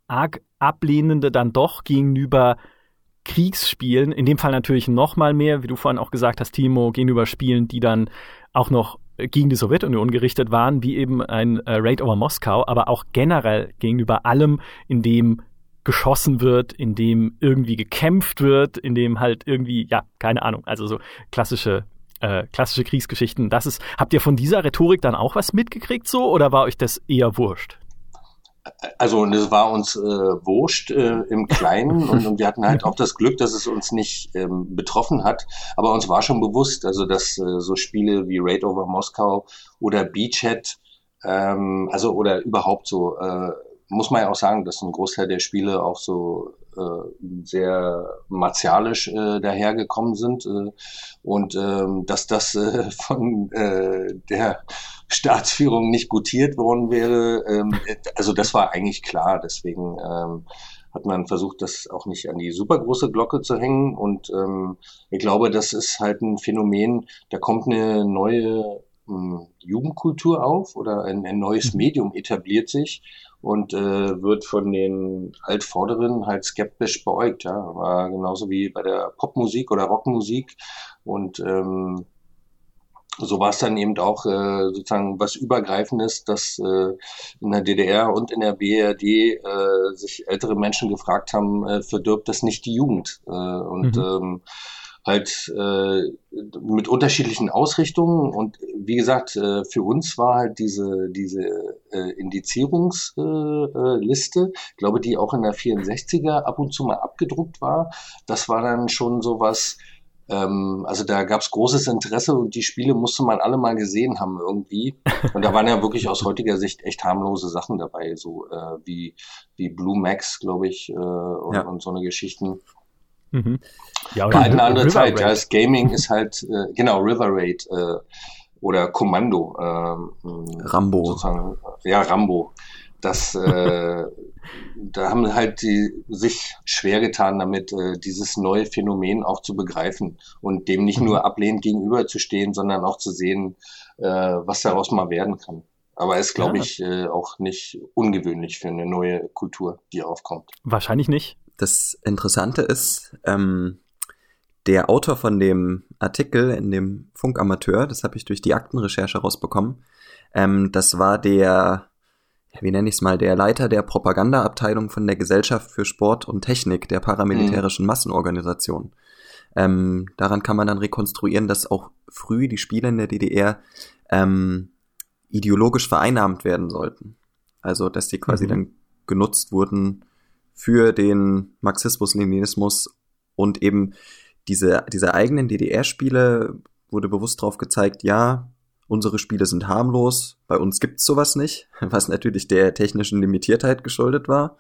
arg ablehnende dann doch gegenüber Kriegsspielen, in dem Fall natürlich noch mal mehr, wie du vorhin auch gesagt hast, Timo, gegenüber Spielen, die dann auch noch gegen die Sowjetunion gerichtet waren, wie eben ein äh, Raid over Moskau, aber auch generell gegenüber allem, in dem geschossen wird, in dem irgendwie gekämpft wird, in dem halt irgendwie, ja, keine Ahnung, also so klassische äh, klassische Kriegsgeschichten. Das ist, habt ihr von dieser Rhetorik dann auch was mitgekriegt so oder war euch das eher wurscht? Also und es war uns äh, wurscht äh, im Kleinen und, und wir hatten halt auch das Glück, dass es uns nicht ähm, betroffen hat. Aber uns war schon bewusst, also dass äh, so Spiele wie Raid over Moskau oder Beachhead, ähm, also oder überhaupt so, äh, muss man ja auch sagen, dass ein Großteil der Spiele auch so äh, sehr martialisch äh, dahergekommen sind äh, und ähm, dass das äh, von äh, der Staatsführung nicht gutiert worden wäre. Ähm, also das war eigentlich klar. Deswegen ähm, hat man versucht, das auch nicht an die super große Glocke zu hängen. Und ähm, ich glaube, das ist halt ein Phänomen, da kommt eine neue ähm, Jugendkultur auf oder ein, ein neues mhm. Medium etabliert sich und äh, wird von den Altvorderen halt skeptisch beäugt. Ja. War genauso wie bei der Popmusik oder Rockmusik. Und ähm, so war es dann eben auch äh, sozusagen was Übergreifendes, dass äh, in der DDR und in der BRD äh, sich ältere Menschen gefragt haben, äh, verdirbt das nicht die Jugend? Äh, und mhm. ähm, halt äh, mit unterschiedlichen Ausrichtungen und wie gesagt, äh, für uns war halt diese, diese äh, Indizierungsliste, äh, ich glaube, die auch in der 64er ab und zu mal abgedruckt war, das war dann schon sowas, ähm, also da gab es großes Interesse und die Spiele musste man alle mal gesehen haben irgendwie. Und da waren ja wirklich aus heutiger Sicht echt harmlose Sachen dabei, so äh, wie, wie Blue Max, glaube ich, äh, und, ja. und so eine Geschichten. Mhm. Ja, halt eine andere River Zeit. Ja, das Gaming ist halt, äh, genau, River Raid äh, oder Kommando. Äh, Rambo. Sozusagen, ja, Rambo. Das, äh, da haben halt die sich schwer getan, damit äh, dieses neue Phänomen auch zu begreifen und dem nicht nur ablehnend gegenüberzustehen, sondern auch zu sehen, äh, was daraus mal werden kann. Aber ist, glaube ja. ich, äh, auch nicht ungewöhnlich für eine neue Kultur, die aufkommt. Wahrscheinlich nicht. Das Interessante ist, ähm, der Autor von dem Artikel in dem Funkamateur, das habe ich durch die Aktenrecherche rausbekommen, ähm, das war der, wie nenne ich es mal, der Leiter der Propagandaabteilung von der Gesellschaft für Sport und Technik der paramilitärischen mhm. Massenorganisation. Ähm, daran kann man dann rekonstruieren, dass auch früh die Spiele in der DDR ähm, ideologisch vereinnahmt werden sollten. Also, dass die quasi mhm. dann genutzt wurden, für den Marxismus-Leninismus und eben diese, diese eigenen DDR-Spiele wurde bewusst drauf gezeigt, ja, unsere Spiele sind harmlos, bei uns gibt's sowas nicht, was natürlich der technischen Limitiertheit geschuldet war,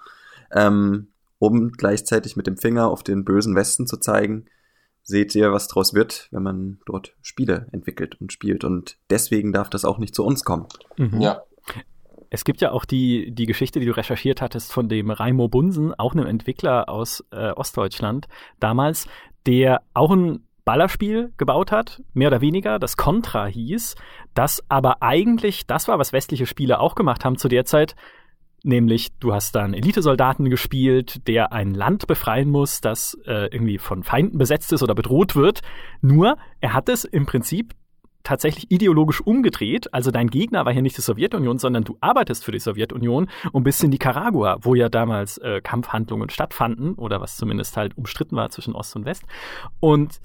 ähm, um gleichzeitig mit dem Finger auf den bösen Westen zu zeigen, seht ihr, was draus wird, wenn man dort Spiele entwickelt und spielt. Und deswegen darf das auch nicht zu uns kommen. Mhm. Ja. Es gibt ja auch die, die Geschichte, die du recherchiert hattest von dem Raimo Bunsen, auch einem Entwickler aus äh, Ostdeutschland damals, der auch ein Ballerspiel gebaut hat, mehr oder weniger, das Contra hieß, das aber eigentlich das war, was westliche Spiele auch gemacht haben zu der Zeit, nämlich du hast dann Elitesoldaten gespielt, der ein Land befreien muss, das äh, irgendwie von Feinden besetzt ist oder bedroht wird. Nur er hat es im Prinzip tatsächlich ideologisch umgedreht. Also dein Gegner war hier nicht die Sowjetunion, sondern du arbeitest für die Sowjetunion und bist in Nicaragua, wo ja damals äh, Kampfhandlungen stattfanden oder was zumindest halt umstritten war zwischen Ost und West. Und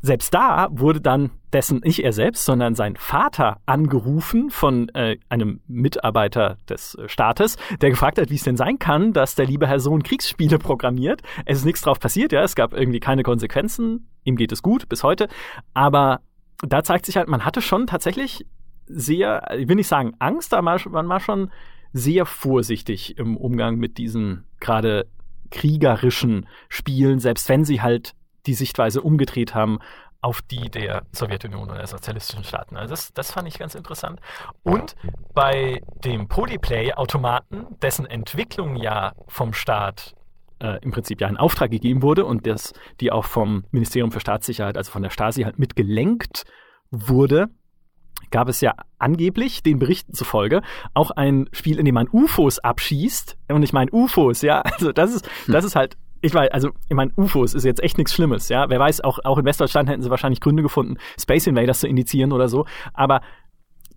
selbst da wurde dann dessen nicht er selbst, sondern sein Vater angerufen von äh, einem Mitarbeiter des äh, Staates, der gefragt hat, wie es denn sein kann, dass der liebe Herr Sohn Kriegsspiele programmiert. Es ist nichts drauf passiert, ja, es gab irgendwie keine Konsequenzen. Ihm geht es gut bis heute, aber da zeigt sich halt, man hatte schon tatsächlich sehr, ich will nicht sagen Angst, aber man war schon sehr vorsichtig im Umgang mit diesen gerade kriegerischen Spielen, selbst wenn sie halt die Sichtweise umgedreht haben auf die der Sowjetunion oder der sozialistischen Staaten. Also das, das fand ich ganz interessant. Und bei dem Polyplay-Automaten, dessen Entwicklung ja vom Staat äh, im Prinzip ja ein Auftrag gegeben wurde und das, die auch vom Ministerium für Staatssicherheit, also von der Stasi halt mitgelenkt wurde, gab es ja angeblich, den Berichten zufolge, auch ein Spiel, in dem man UFOs abschießt. Und ich meine UFOs, ja. Also das ist, hm. das ist halt ich weiß, also ich meine, UFOs ist jetzt echt nichts Schlimmes, ja. Wer weiß, auch, auch in Westdeutschland hätten sie wahrscheinlich Gründe gefunden, Space Invaders zu indizieren oder so. Aber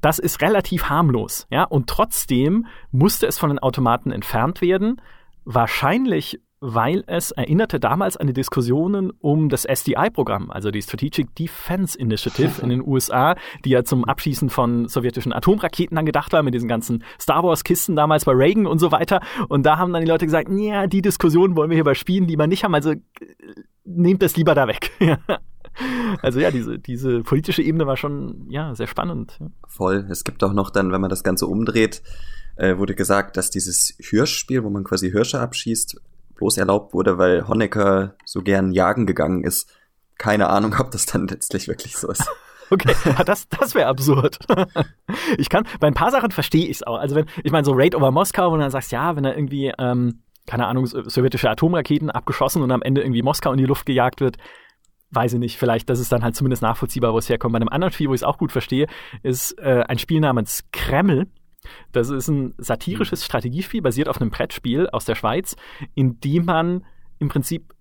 das ist relativ harmlos, ja. Und trotzdem musste es von den Automaten entfernt werden. Wahrscheinlich weil es erinnerte damals an die Diskussionen um das SDI-Programm, also die Strategic Defense Initiative in den USA, die ja zum Abschießen von sowjetischen Atomraketen dann gedacht war, mit diesen ganzen Star Wars-Kisten damals bei Reagan und so weiter. Und da haben dann die Leute gesagt, ja, die Diskussion wollen wir hier bei Spielen lieber nicht haben, also nehmt es lieber da weg. also ja, diese, diese politische Ebene war schon ja sehr spannend. Voll. Es gibt auch noch dann, wenn man das Ganze umdreht, äh, wurde gesagt, dass dieses Hirschspiel, wo man quasi Hirsche abschießt, bloß erlaubt wurde, weil Honecker so gern jagen gegangen ist. Keine Ahnung, ob das dann letztlich wirklich so ist. Okay, das, das wäre absurd. Ich kann, bei ein paar Sachen verstehe ich es auch. Also wenn, ich meine, so Raid over Moskau, wo du dann sagst, ja, wenn er irgendwie, ähm, keine Ahnung, sowjetische Atomraketen abgeschossen und am Ende irgendwie Moskau in die Luft gejagt wird, weiß ich nicht, vielleicht, das ist dann halt zumindest nachvollziehbar, wo es herkommt. Bei einem anderen Spiel, wo ich es auch gut verstehe, ist äh, ein Spiel namens Kreml. Das ist ein satirisches Strategiespiel, basiert auf einem Brettspiel aus der Schweiz, in dem man im Prinzip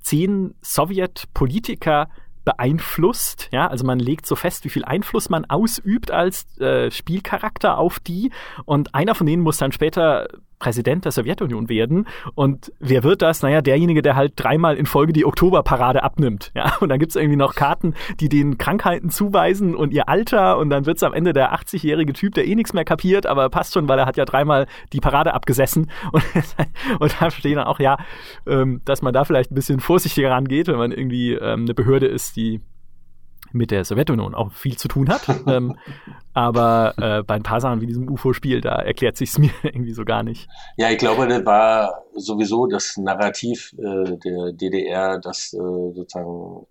zehn Sowjetpolitiker beeinflusst. Ja, also man legt so fest, wie viel Einfluss man ausübt als äh, Spielcharakter auf die. Und einer von denen muss dann später Präsident der Sowjetunion werden. Und wer wird das? Naja, derjenige, der halt dreimal in Folge die Oktoberparade abnimmt. Ja, und dann gibt's irgendwie noch Karten, die den Krankheiten zuweisen und ihr Alter. Und dann wird's am Ende der 80-jährige Typ, der eh nichts mehr kapiert, aber passt schon, weil er hat ja dreimal die Parade abgesessen. Und, und da verstehen dann auch, ja, ähm, dass man da vielleicht ein bisschen vorsichtiger rangeht, wenn man irgendwie ähm, eine Behörde ist, die mit der Sowjetunion auch viel zu tun hat. ähm, aber äh, bei ein paar Sachen wie diesem UFO-Spiel, da erklärt sich's mir irgendwie so gar nicht. Ja, ich glaube, das war sowieso das Narrativ äh, der DDR, dass äh, sozusagen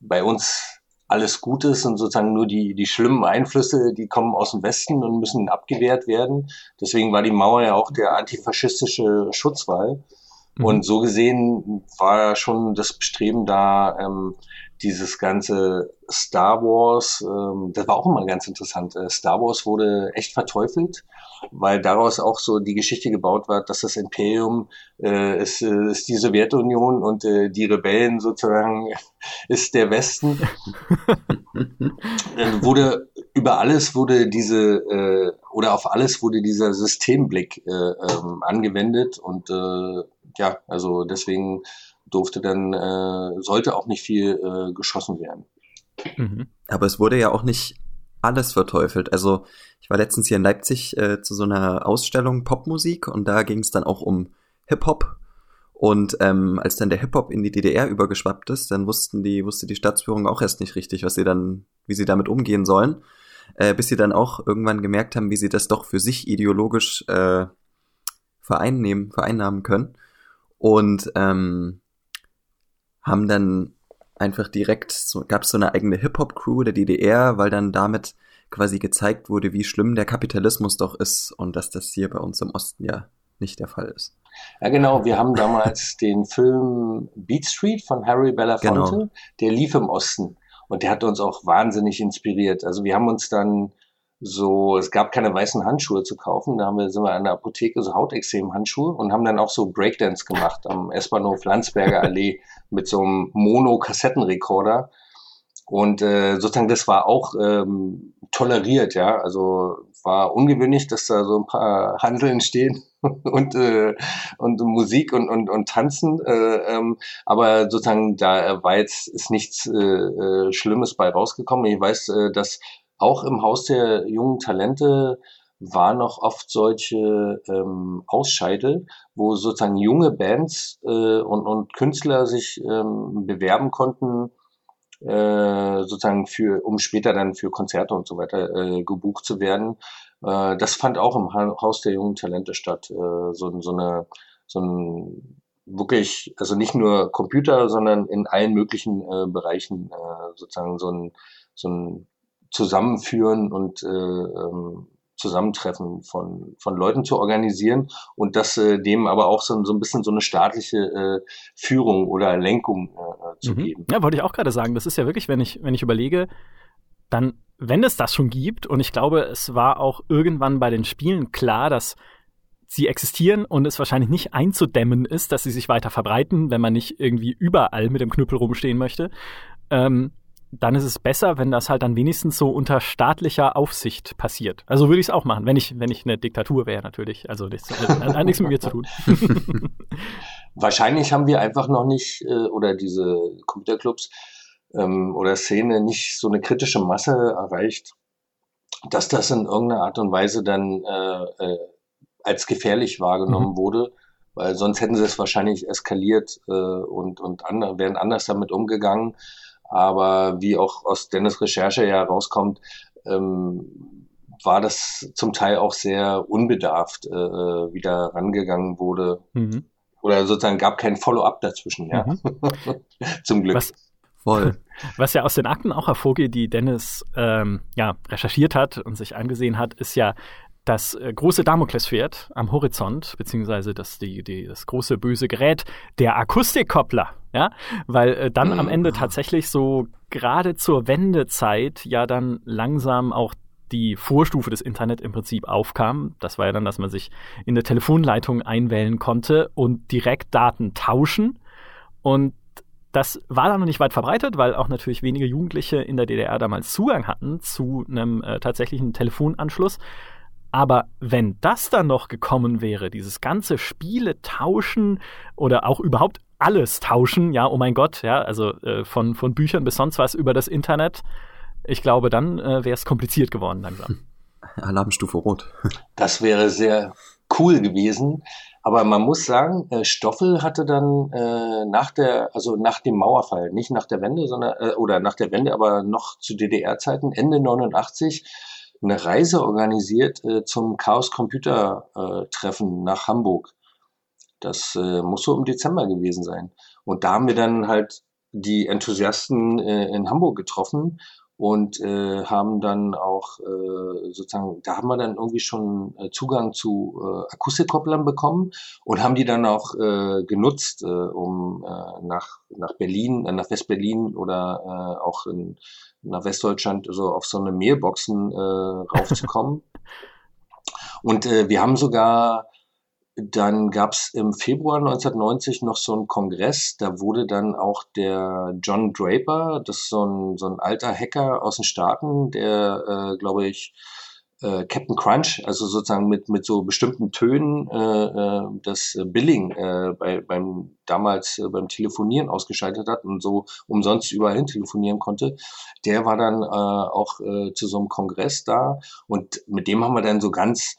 bei uns alles gut ist und sozusagen nur die, die schlimmen Einflüsse, die kommen aus dem Westen und müssen abgewehrt werden. Deswegen war die Mauer ja auch der antifaschistische Schutzwall. Mhm. Und so gesehen war schon das Bestreben da, ähm, dieses ganze Star Wars, ähm, das war auch immer ganz interessant. Äh, Star Wars wurde echt verteufelt, weil daraus auch so die Geschichte gebaut wird, dass das Imperium äh, ist, äh, ist die Sowjetunion und äh, die Rebellen sozusagen ist der Westen. äh, wurde über alles wurde diese äh, oder auf alles wurde dieser Systemblick äh, ähm, angewendet und äh, ja, also deswegen durfte dann, äh, sollte auch nicht viel äh, geschossen werden. Mhm. Aber es wurde ja auch nicht alles verteufelt. Also ich war letztens hier in Leipzig äh, zu so einer Ausstellung Popmusik und da ging es dann auch um Hip-Hop. Und ähm, als dann der Hip-Hop in die DDR übergeschwappt ist, dann wussten die, wusste die Staatsführung auch erst nicht richtig, was sie dann, wie sie damit umgehen sollen. Äh, bis sie dann auch irgendwann gemerkt haben, wie sie das doch für sich ideologisch äh, vereinnehmen, vereinnahmen können. Und ähm, haben dann einfach direkt, so, gab es so eine eigene Hip-Hop-Crew der DDR, weil dann damit quasi gezeigt wurde, wie schlimm der Kapitalismus doch ist und dass das hier bei uns im Osten ja nicht der Fall ist. Ja, genau. Wir haben damals den Film Beat Street von Harry Belafonte, genau. der lief im Osten und der hat uns auch wahnsinnig inspiriert. Also wir haben uns dann so, es gab keine weißen Handschuhe zu kaufen. Da haben wir, sind wir an der Apotheke so Hautextrem-Handschuhe und haben dann auch so Breakdance gemacht am S-Bahnhof Landsberger Allee mit so einem Mono-Kassettenrekorder. Und äh, sozusagen das war auch ähm, toleriert, ja. Also war ungewöhnlich, dass da so ein paar Handeln stehen und, äh, und Musik und, und, und Tanzen. Äh, ähm, aber sozusagen da war jetzt ist nichts äh, äh, Schlimmes bei rausgekommen. Ich weiß, äh, dass auch im Haus der jungen Talente war noch oft solche ähm, Ausscheide, wo sozusagen junge Bands äh, und, und Künstler sich ähm, bewerben konnten, äh, sozusagen für, um später dann für Konzerte und so weiter äh, gebucht zu werden. Äh, das fand auch im Haus der jungen Talente statt. Äh, so, so eine, so ein wirklich, also nicht nur Computer, sondern in allen möglichen äh, Bereichen äh, sozusagen so ein, so ein Zusammenführen und äh, ähm, Zusammentreffen von, von Leuten zu organisieren und das äh, dem aber auch so, so ein bisschen so eine staatliche äh, Führung oder Lenkung äh, zu mhm. geben. Ja, wollte ich auch gerade sagen. Das ist ja wirklich, wenn ich, wenn ich überlege, dann, wenn es das schon gibt, und ich glaube, es war auch irgendwann bei den Spielen klar, dass sie existieren und es wahrscheinlich nicht einzudämmen ist, dass sie sich weiter verbreiten, wenn man nicht irgendwie überall mit dem Knüppel rumstehen möchte. Ähm, dann ist es besser, wenn das halt dann wenigstens so unter staatlicher Aufsicht passiert. Also würde ich es auch machen, wenn ich, wenn ich eine Diktatur wäre, natürlich. Also nichts, hat nichts mit mir zu tun. Wahrscheinlich haben wir einfach noch nicht, äh, oder diese Computerclubs ähm, oder Szene nicht so eine kritische Masse erreicht, dass das in irgendeiner Art und Weise dann äh, äh, als gefährlich wahrgenommen mhm. wurde, weil sonst hätten sie es wahrscheinlich eskaliert äh, und, und andre, wären anders damit umgegangen. Aber wie auch aus Dennis Recherche ja rauskommt, ähm, war das zum Teil auch sehr unbedarft äh, äh wieder rangegangen wurde. Mhm. Oder sozusagen gab kein Follow-up dazwischen, ja. Mhm. zum Glück. Was, Voll. Was ja aus den Akten auch hervorgeht, die Dennis ähm, ja, recherchiert hat und sich angesehen hat, ist ja das äh, große Damoklesschwert am Horizont, beziehungsweise das, die, die, das große böse Gerät, der Akustikkoppler, ja, weil äh, dann mhm. am Ende tatsächlich so gerade zur Wendezeit ja dann langsam auch die Vorstufe des Internet im Prinzip aufkam. Das war ja dann, dass man sich in der Telefonleitung einwählen konnte und direkt Daten tauschen. Und das war dann noch nicht weit verbreitet, weil auch natürlich wenige Jugendliche in der DDR damals Zugang hatten zu einem äh, tatsächlichen Telefonanschluss. Aber wenn das dann noch gekommen wäre, dieses ganze Spiele tauschen oder auch überhaupt alles tauschen, ja, oh mein Gott, ja, also äh, von, von Büchern bis sonst was über das Internet, ich glaube, dann äh, wäre es kompliziert geworden langsam. Alarmstufe Rot. Das wäre sehr cool gewesen. Aber man muss sagen, äh, Stoffel hatte dann äh, nach der, also nach dem Mauerfall, nicht nach der Wende, sondern äh, oder nach der Wende, aber noch zu DDR-Zeiten, Ende 89, eine Reise organisiert äh, zum Chaos Computer äh, Treffen nach Hamburg. Das äh, muss so im Dezember gewesen sein. Und da haben wir dann halt die Enthusiasten äh, in Hamburg getroffen und äh, haben dann auch äh, sozusagen, da haben wir dann irgendwie schon äh, Zugang zu äh, Akustikkopplern bekommen und haben die dann auch äh, genutzt, äh, um äh, nach, nach Berlin, äh, nach Westberlin oder äh, auch in, nach Westdeutschland so auf so eine Mailboxen äh, raufzukommen. und äh, wir haben sogar dann gab es im Februar 1990 noch so einen Kongress, da wurde dann auch der John Draper, das ist so ein, so ein alter Hacker aus den Staaten, der, äh, glaube ich, äh, Captain Crunch, also sozusagen mit, mit so bestimmten Tönen äh, äh, das Billing äh, bei, beim damals äh, beim Telefonieren ausgeschaltet hat und so umsonst überall hin telefonieren konnte, der war dann äh, auch äh, zu so einem Kongress da. Und mit dem haben wir dann so ganz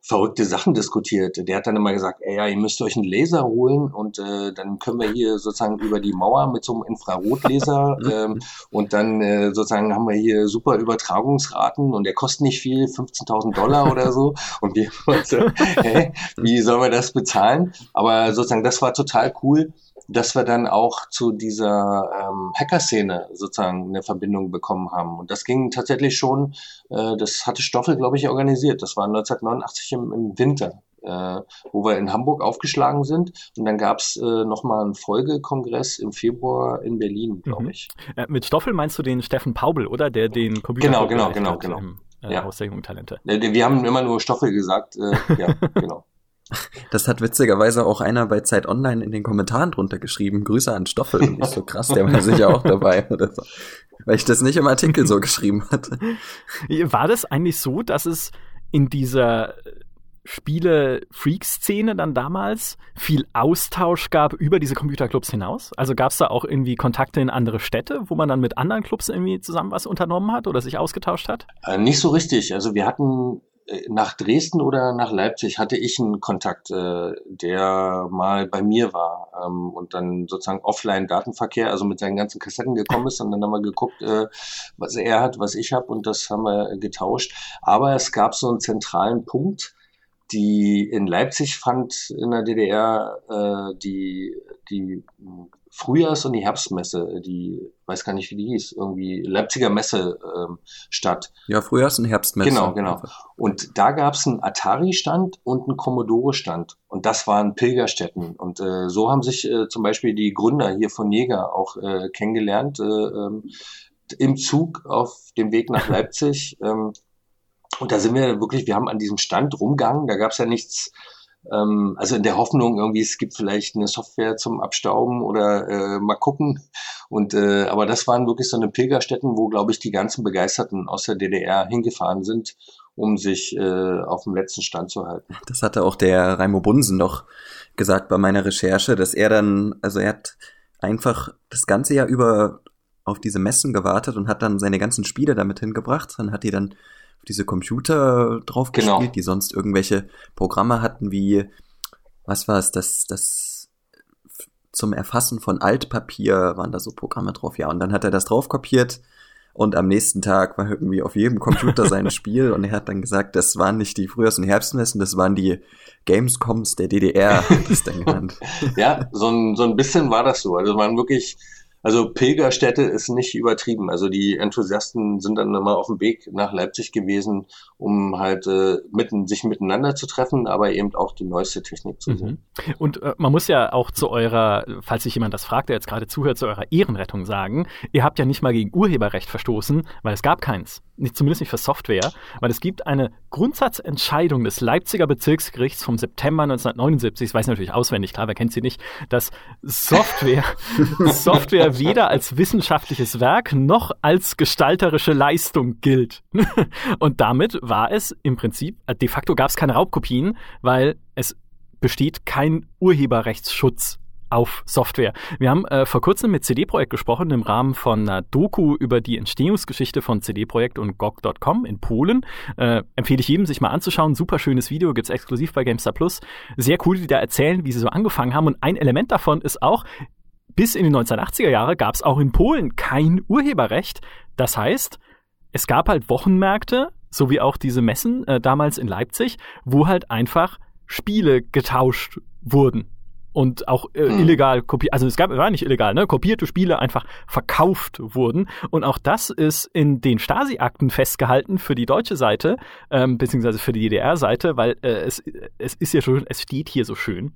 verrückte Sachen diskutiert. Der hat dann immer gesagt, ey, ja, ihr müsst euch einen Laser holen und äh, dann können wir hier sozusagen über die Mauer mit so einem Infrarotlaser ähm, und dann äh, sozusagen haben wir hier super Übertragungsraten und der kostet nicht viel, 15.000 Dollar oder so und wir so, hä, wie sollen wir das bezahlen? Aber sozusagen das war total cool dass wir dann auch zu dieser ähm, Hacker-Szene sozusagen eine Verbindung bekommen haben. Und das ging tatsächlich schon, äh, das hatte Stoffel, glaube ich, organisiert. Das war 1989 im, im Winter. Äh, wo wir in Hamburg aufgeschlagen sind. Und dann gab es äh, nochmal einen Folgekongress im Februar in Berlin, glaube mhm. ich. Äh, mit Stoffel meinst du den Steffen Paubel, oder? Der den Computer Genau, genau, genau, genau. Im, äh, ja. Aus der jungen Talente. Wir haben immer nur Stoffel gesagt. Äh, ja, genau. Das hat witzigerweise auch einer bei Zeit Online in den Kommentaren drunter geschrieben. Grüße an Stoffel. Und ich so krass, der war sicher auch dabei oder so. Weil ich das nicht im Artikel so geschrieben hatte. War das eigentlich so, dass es in dieser Spiele-Freak-Szene dann damals viel Austausch gab über diese Computerclubs hinaus? Also gab es da auch irgendwie Kontakte in andere Städte, wo man dann mit anderen Clubs irgendwie zusammen was unternommen hat oder sich ausgetauscht hat? Äh, nicht so richtig. Also wir hatten nach Dresden oder nach Leipzig hatte ich einen Kontakt, äh, der mal bei mir war ähm, und dann sozusagen Offline-Datenverkehr, also mit seinen ganzen Kassetten gekommen ist und dann haben wir geguckt, äh, was er hat, was ich habe und das haben wir getauscht. Aber es gab so einen zentralen Punkt, die in Leipzig fand in der DDR äh, die, die Frühjahrs- und die Herbstmesse, die weiß gar nicht, wie die hieß, irgendwie Leipziger Messe ähm, statt. Ja, Frühjahrs- und Herbstmesse. Genau, genau. Und da gab es einen Atari-Stand und einen Commodore-Stand. Und das waren Pilgerstätten. Und äh, so haben sich äh, zum Beispiel die Gründer hier von Jäger auch äh, kennengelernt äh, ähm, im Zug auf dem Weg nach Leipzig. Ähm, und da sind wir wirklich, wir haben an diesem Stand rumgegangen, da gab es ja nichts ähm, also in der Hoffnung, irgendwie, es gibt vielleicht eine Software zum Abstauben oder äh, mal gucken. Und äh, aber das waren wirklich so eine Pilgerstätten, wo, glaube ich, die ganzen Begeisterten aus der DDR hingefahren sind, um sich äh, auf dem letzten Stand zu halten. Das hatte auch der Raimo Bunsen noch gesagt bei meiner Recherche, dass er dann, also er hat einfach das ganze Jahr über auf diese Messen gewartet und hat dann seine ganzen Spiele damit hingebracht. Dann hat die dann diese Computer drauf genau. gespielt, die sonst irgendwelche Programme hatten wie, was war es, das, das zum Erfassen von Altpapier waren da so Programme drauf, ja. Und dann hat er das drauf kopiert und am nächsten Tag war irgendwie auf jedem Computer sein Spiel und er hat dann gesagt, das waren nicht die frühesten Herbstmessen, das waren die Gamescoms der DDR, das dann genannt. ja, so ein, so ein bisschen war das so. Also waren wirklich Also Pilgerstätte ist nicht übertrieben. Also die Enthusiasten sind dann immer auf dem Weg nach Leipzig gewesen, um halt äh, mitten, sich miteinander zu treffen, aber eben auch die neueste Technik zu sehen. Mhm. Und äh, man muss ja auch zu eurer, falls sich jemand das fragt, der jetzt gerade zuhört, zu eurer Ehrenrettung sagen, ihr habt ja nicht mal gegen Urheberrecht verstoßen, weil es gab keins. Nicht, zumindest nicht für Software, weil es gibt eine Grundsatzentscheidung des Leipziger Bezirksgerichts vom September 1979, das weiß ich natürlich auswendig, klar, wer kennt sie nicht, dass Software, Software weder als wissenschaftliches Werk noch als gestalterische Leistung gilt. Und damit war es im Prinzip, äh, de facto gab es keine Raubkopien, weil es besteht kein Urheberrechtsschutz auf Software. Wir haben äh, vor kurzem mit CD Projekt gesprochen im Rahmen von einer Doku über die Entstehungsgeschichte von CD Projekt und GOG.com in Polen. Äh, empfehle ich jedem, sich mal anzuschauen. Super schönes Video, gibt's exklusiv bei GameStar Plus. Sehr cool, die da erzählen, wie sie so angefangen haben. Und ein Element davon ist auch, bis in die 1980er Jahre gab es auch in Polen kein Urheberrecht. Das heißt, es gab halt Wochenmärkte, so wie auch diese Messen äh, damals in Leipzig, wo halt einfach Spiele getauscht wurden und auch äh, mhm. illegal kopiert, also es gab, war nicht illegal, ne, kopierte Spiele einfach verkauft wurden und auch das ist in den Stasi-Akten festgehalten für die deutsche Seite, ähm, beziehungsweise für die DDR-Seite, weil äh, es, es ist ja schon, es steht hier so schön,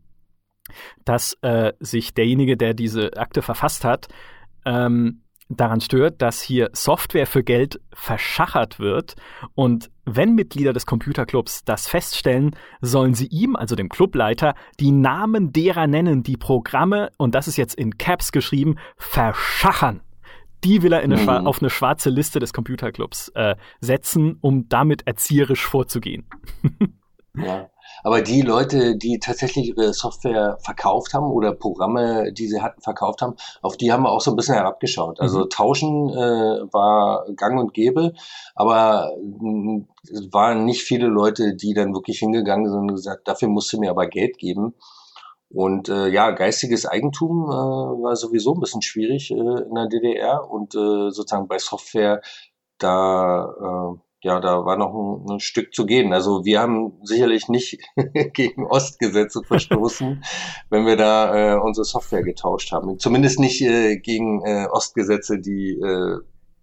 dass äh, sich derjenige, der diese Akte verfasst hat, ähm, daran stört, dass hier Software für Geld verschachert wird und wenn Mitglieder des Computerclubs das feststellen, sollen sie ihm, also dem Clubleiter, die Namen derer nennen, die Programme, und das ist jetzt in Caps geschrieben, verschachern. Die will er eine mhm. auf eine schwarze Liste des Computerclubs äh, setzen, um damit erzieherisch vorzugehen. ja. Aber die Leute, die tatsächlich ihre Software verkauft haben oder Programme, die sie hatten, verkauft haben, auf die haben wir auch so ein bisschen herabgeschaut. Also mhm. Tauschen äh, war gang und gäbe, aber äh, es waren nicht viele Leute, die dann wirklich hingegangen sind und gesagt, dafür musst du mir aber Geld geben. Und äh, ja, geistiges Eigentum äh, war sowieso ein bisschen schwierig äh, in der DDR und äh, sozusagen bei Software da äh, ja, da war noch ein, ein, Stück zu gehen. Also wir haben sicherlich nicht gegen Ostgesetze verstoßen, wenn wir da äh, unsere Software getauscht haben. Zumindest nicht äh, gegen äh, Ostgesetze, die äh,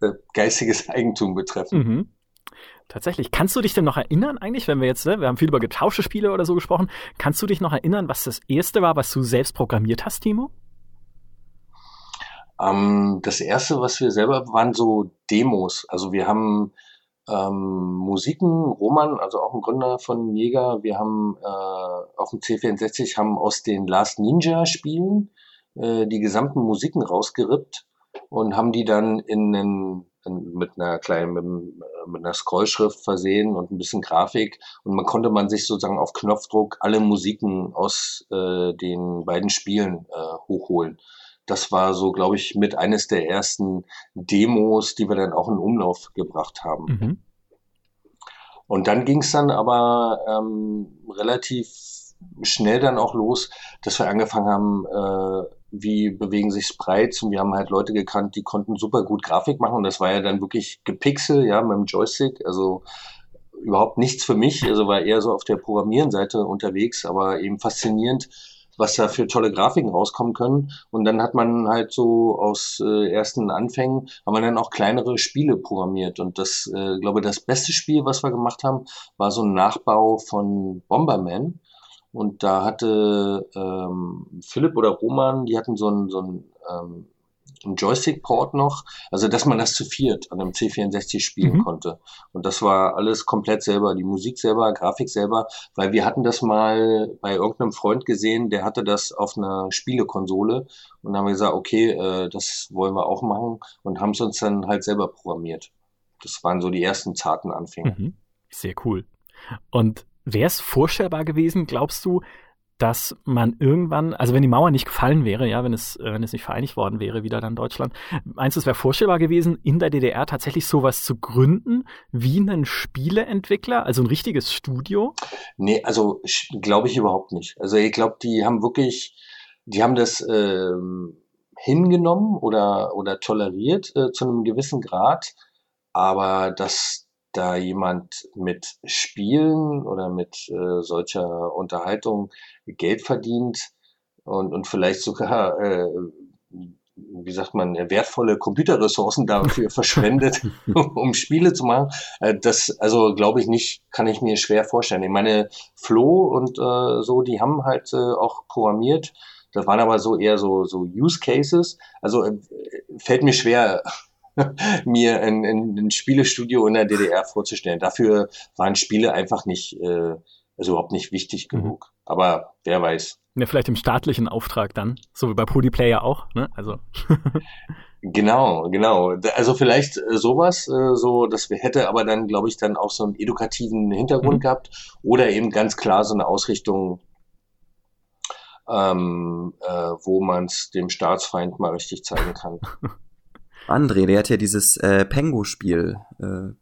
äh geistiges Eigentum betreffen. Mhm. Tatsächlich. Kannst du dich denn noch erinnern eigentlich, wenn wir jetzt, ne, wir haben viel über getauschte Spiele oder so gesprochen, kannst du dich noch erinnern, was das erste war, was du selbst programmiert hast, Timo? Ähm, das erste, was wir selber, waren so Demos. Also wir haben ähm, Musiken, Roman, also auch ein Gründer von Jäger, wir haben äh, auf dem C64 haben aus den Last Ninja Spielen äh, die gesamten Musiken rausgerippt und haben die dann in einen in, mit einer kleinen, mit, mit einer Scrollschrift versehen und ein bisschen Grafik und man konnte man sich sozusagen auf Knopfdruck alle Musiken aus äh, den beiden Spielen äh, hochholen. Das war so, glaube ich, mit eines der ersten Demos, die wir dann auch in Umlauf gebracht haben. Mhm. Und dann ging es dann aber ähm, relativ schnell dann auch los, dass wir angefangen haben, äh, wie bewegen sich Sprites und wir haben halt Leute gekannt, die konnten super gut Grafik machen und das war ja dann wirklich gepixelt, ja, mit dem Joystick, also überhaupt nichts für mich, also war eher so auf der Programmierenseite unterwegs, aber eben faszinierend, was da für tolle Grafiken rauskommen können. Und dann hat man halt so aus äh, ersten Anfängen, haben wir dann auch kleinere Spiele programmiert. Und das, äh, glaube das beste Spiel, was wir gemacht haben, war so ein Nachbau von Bomberman. Und da hatte ähm, Philipp oder Roman, die hatten so ein, so ein ähm, einen Joystick-Port noch, also dass man das zu viert an einem C64 spielen mhm. konnte. Und das war alles komplett selber, die Musik selber, Grafik selber, weil wir hatten das mal bei irgendeinem Freund gesehen, der hatte das auf einer Spielekonsole und haben wir gesagt, okay, äh, das wollen wir auch machen und haben es uns dann halt selber programmiert. Das waren so die ersten zarten Anfänge. Mhm. Sehr cool. Und wäre es vorstellbar gewesen, glaubst du, dass man irgendwann, also wenn die Mauer nicht gefallen wäre, ja, wenn es, wenn es nicht vereinigt worden wäre, wieder dann Deutschland, meinst du, es wäre vorstellbar gewesen, in der DDR tatsächlich sowas zu gründen, wie einen Spieleentwickler, also ein richtiges Studio? Nee, also glaube ich überhaupt nicht. Also ich glaube, die haben wirklich, die haben das ähm, hingenommen oder, oder toleriert äh, zu einem gewissen Grad, aber dass da jemand mit Spielen oder mit äh, solcher Unterhaltung Geld verdient und, und vielleicht sogar äh, wie sagt man, wertvolle Computerressourcen dafür verschwendet, um Spiele zu machen. Äh, das, also glaube ich nicht, kann ich mir schwer vorstellen. Ich meine, Flo und äh, so, die haben halt äh, auch programmiert. Das waren aber so eher so, so Use Cases. Also äh, fällt mir schwer, mir ein, ein, ein Spielestudio in der DDR vorzustellen. Dafür waren Spiele einfach nicht, äh, also überhaupt nicht wichtig mhm. genug. Mhm. Aber wer weiß. Ja, vielleicht im staatlichen Auftrag dann, so wie bei Polyplayer auch, ne? Also. genau, genau. Also vielleicht äh, sowas, äh, so, das hätte aber dann, glaube ich, dann auch so einen edukativen Hintergrund mhm. gehabt oder eben ganz klar so eine Ausrichtung, ähm, äh, wo man es dem Staatsfeind mal richtig zeigen kann. André, der hat ja dieses äh, Pengo-Spiel äh,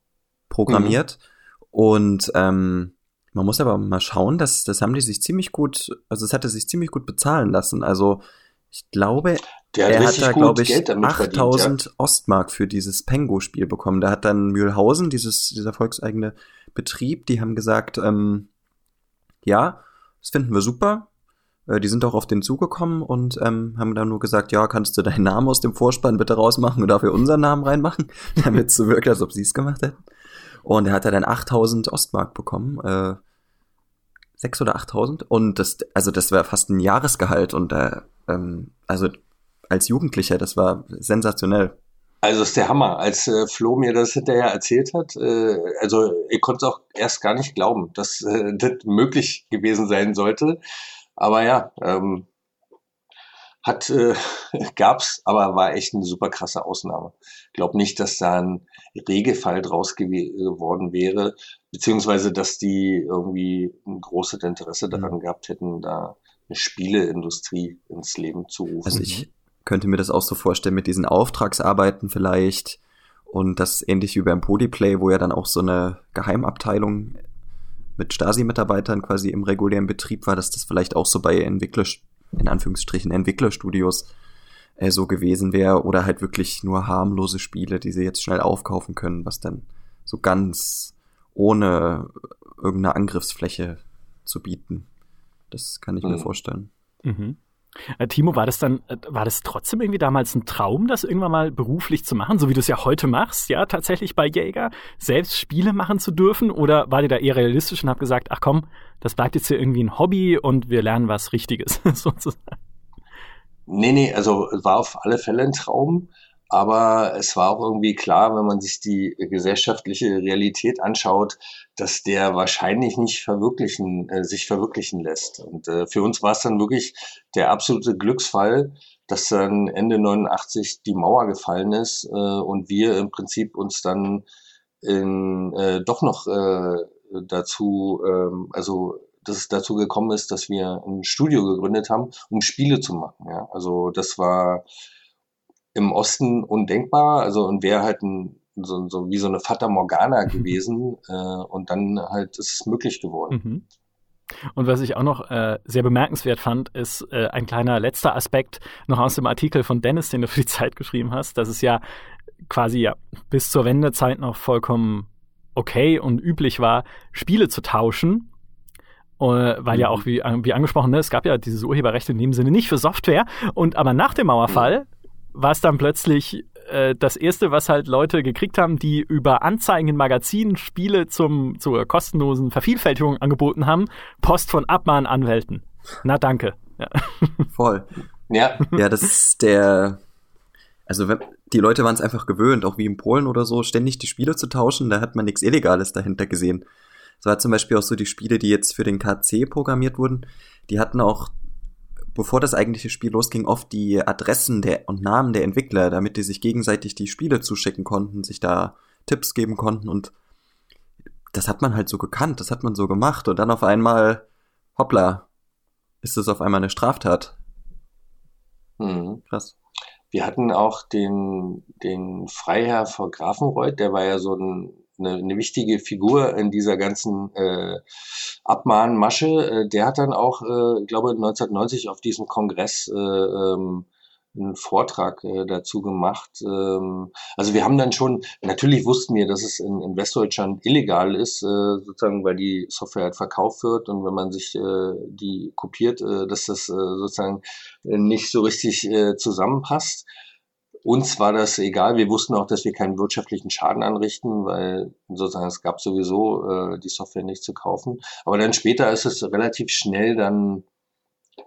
programmiert mhm. und ähm, man muss aber mal schauen, dass das haben die sich ziemlich gut, also es hatte sich ziemlich gut bezahlen lassen. Also ich glaube, Der er hat da, glaube ich, 8000 ja. Ostmark für dieses Pengo-Spiel bekommen. Da hat dann Mühlhausen, dieses, dieser volkseigene Betrieb, die haben gesagt, ähm, ja, das finden wir super. Äh, die sind auch auf den zugekommen und ähm, haben dann nur gesagt, ja, kannst du deinen Namen aus dem Vorspann bitte rausmachen und dafür unseren Namen reinmachen, damit es so wirkt, als ob sie es gemacht hätten. Und er hat da dann 8000 Ostmark bekommen. Äh, 6 oder 8000. Und das, also das war fast ein Jahresgehalt. Und äh, ähm, also als Jugendlicher, das war sensationell. Also ist der Hammer. Als äh, Flo mir das hinterher erzählt hat, äh, also ich konnte es auch erst gar nicht glauben, dass äh, das möglich gewesen sein sollte. Aber ja, ähm, hat äh, gab's, aber war echt eine super krasse Ausnahme. Ich glaube nicht, dass da ein Regelfall draus geworden wäre, beziehungsweise dass die irgendwie ein großes Interesse mhm. daran gehabt hätten, da eine Spieleindustrie ins Leben zu rufen. Also ich könnte mir das auch so vorstellen mit diesen Auftragsarbeiten vielleicht und das ähnlich wie beim Polyplay, wo ja dann auch so eine Geheimabteilung mit Stasi-Mitarbeitern quasi im regulären Betrieb war, dass das vielleicht auch so bei Entwickler in Anführungsstrichen Entwicklerstudios äh, so gewesen wäre oder halt wirklich nur harmlose Spiele, die sie jetzt schnell aufkaufen können, was dann so ganz ohne irgendeine Angriffsfläche zu bieten. Das kann ich mhm. mir vorstellen. Mhm. Äh, Timo, war das dann, äh, war das trotzdem irgendwie damals ein Traum, das irgendwann mal beruflich zu machen, so wie du es ja heute machst, ja, tatsächlich bei Jäger, selbst Spiele machen zu dürfen? Oder war dir da eher realistisch und hab gesagt, ach komm, das bleibt jetzt hier irgendwie ein Hobby und wir lernen was Richtiges, sozusagen? Nee, nee, also war auf alle Fälle ein Traum. Aber es war auch irgendwie klar, wenn man sich die gesellschaftliche Realität anschaut, dass der wahrscheinlich nicht verwirklichen, äh, sich verwirklichen lässt. Und äh, für uns war es dann wirklich der absolute Glücksfall, dass dann Ende 89 die Mauer gefallen ist äh, und wir im Prinzip uns dann in, äh, doch noch äh, dazu, äh, also dass es dazu gekommen ist, dass wir ein Studio gegründet haben, um Spiele zu machen. Ja? Also das war im Osten undenkbar. Also und wäre halt ein, so, so wie so eine Fata Morgana gewesen. äh, und dann halt ist es möglich geworden. Mhm. Und was ich auch noch äh, sehr bemerkenswert fand, ist äh, ein kleiner letzter Aspekt noch aus dem Artikel von Dennis, den du für die Zeit geschrieben hast, dass es ja quasi ja bis zur Wendezeit noch vollkommen okay und üblich war, Spiele zu tauschen. Uh, weil mhm. ja auch, wie, wie angesprochen, ne, es gab ja dieses Urheberrecht in dem Sinne nicht für Software. Und aber nach dem Mauerfall mhm war es dann plötzlich äh, das erste, was halt Leute gekriegt haben, die über Anzeigen in Magazinen Spiele zum, zur kostenlosen Vervielfältigung angeboten haben, Post von Abmahnanwälten. Na danke. Ja. Voll. Ja. Ja, das ist der. Also die Leute waren es einfach gewöhnt, auch wie in Polen oder so, ständig die Spiele zu tauschen, da hat man nichts Illegales dahinter gesehen. Es war zum Beispiel auch so die Spiele, die jetzt für den KC programmiert wurden, die hatten auch bevor das eigentliche Spiel losging, oft die Adressen der und Namen der Entwickler, damit die sich gegenseitig die Spiele zuschicken konnten, sich da Tipps geben konnten und das hat man halt so gekannt, das hat man so gemacht und dann auf einmal, hoppla, ist es auf einmal eine Straftat. Mhm. Krass. Wir hatten auch den, den Freiherr vor Grafenreuth, der war ja so ein eine, eine wichtige Figur in dieser ganzen äh, Abmahnmasche. Äh, der hat dann auch, äh, glaube 1990 auf diesem Kongress äh, ähm, einen Vortrag äh, dazu gemacht. Ähm, also wir haben dann schon, natürlich wussten wir, dass es in, in Westdeutschland illegal ist, äh, sozusagen, weil die Software halt verkauft wird und wenn man sich äh, die kopiert, äh, dass das äh, sozusagen nicht so richtig äh, zusammenpasst. Uns war das egal. Wir wussten auch, dass wir keinen wirtschaftlichen Schaden anrichten, weil sozusagen es gab sowieso äh, die Software nicht zu kaufen. Aber dann später ist es relativ schnell dann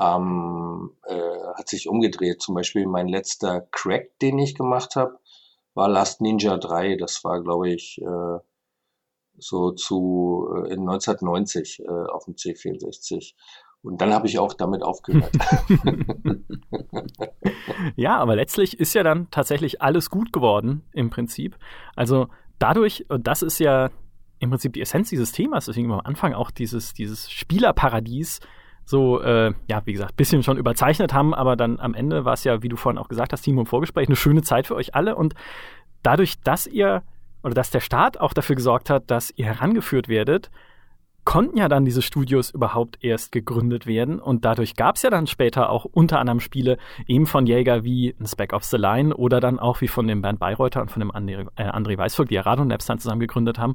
ähm, äh, hat sich umgedreht. Zum Beispiel mein letzter Crack, den ich gemacht habe, war Last Ninja 3. Das war, glaube ich, äh, so zu äh, in 1990 äh, auf dem C64. Und dann habe ich auch damit aufgehört. ja, aber letztlich ist ja dann tatsächlich alles gut geworden im Prinzip. Also dadurch, und das ist ja im Prinzip die Essenz dieses Themas, deswegen am Anfang auch dieses, dieses Spielerparadies so, äh, ja, wie gesagt, bisschen schon überzeichnet haben, aber dann am Ende war es ja, wie du vorhin auch gesagt hast, Timo im Vorgespräch, eine schöne Zeit für euch alle. Und dadurch, dass ihr oder dass der Staat auch dafür gesorgt hat, dass ihr herangeführt werdet, konnten ja dann diese Studios überhaupt erst gegründet werden und dadurch gab es ja dann später auch unter anderem Spiele eben von Jäger wie ein Spec of the Line oder dann auch wie von dem Bernd Bayreuther und von dem André, äh, André Weißvolk, die ja Radon Labs dann zusammen gegründet haben,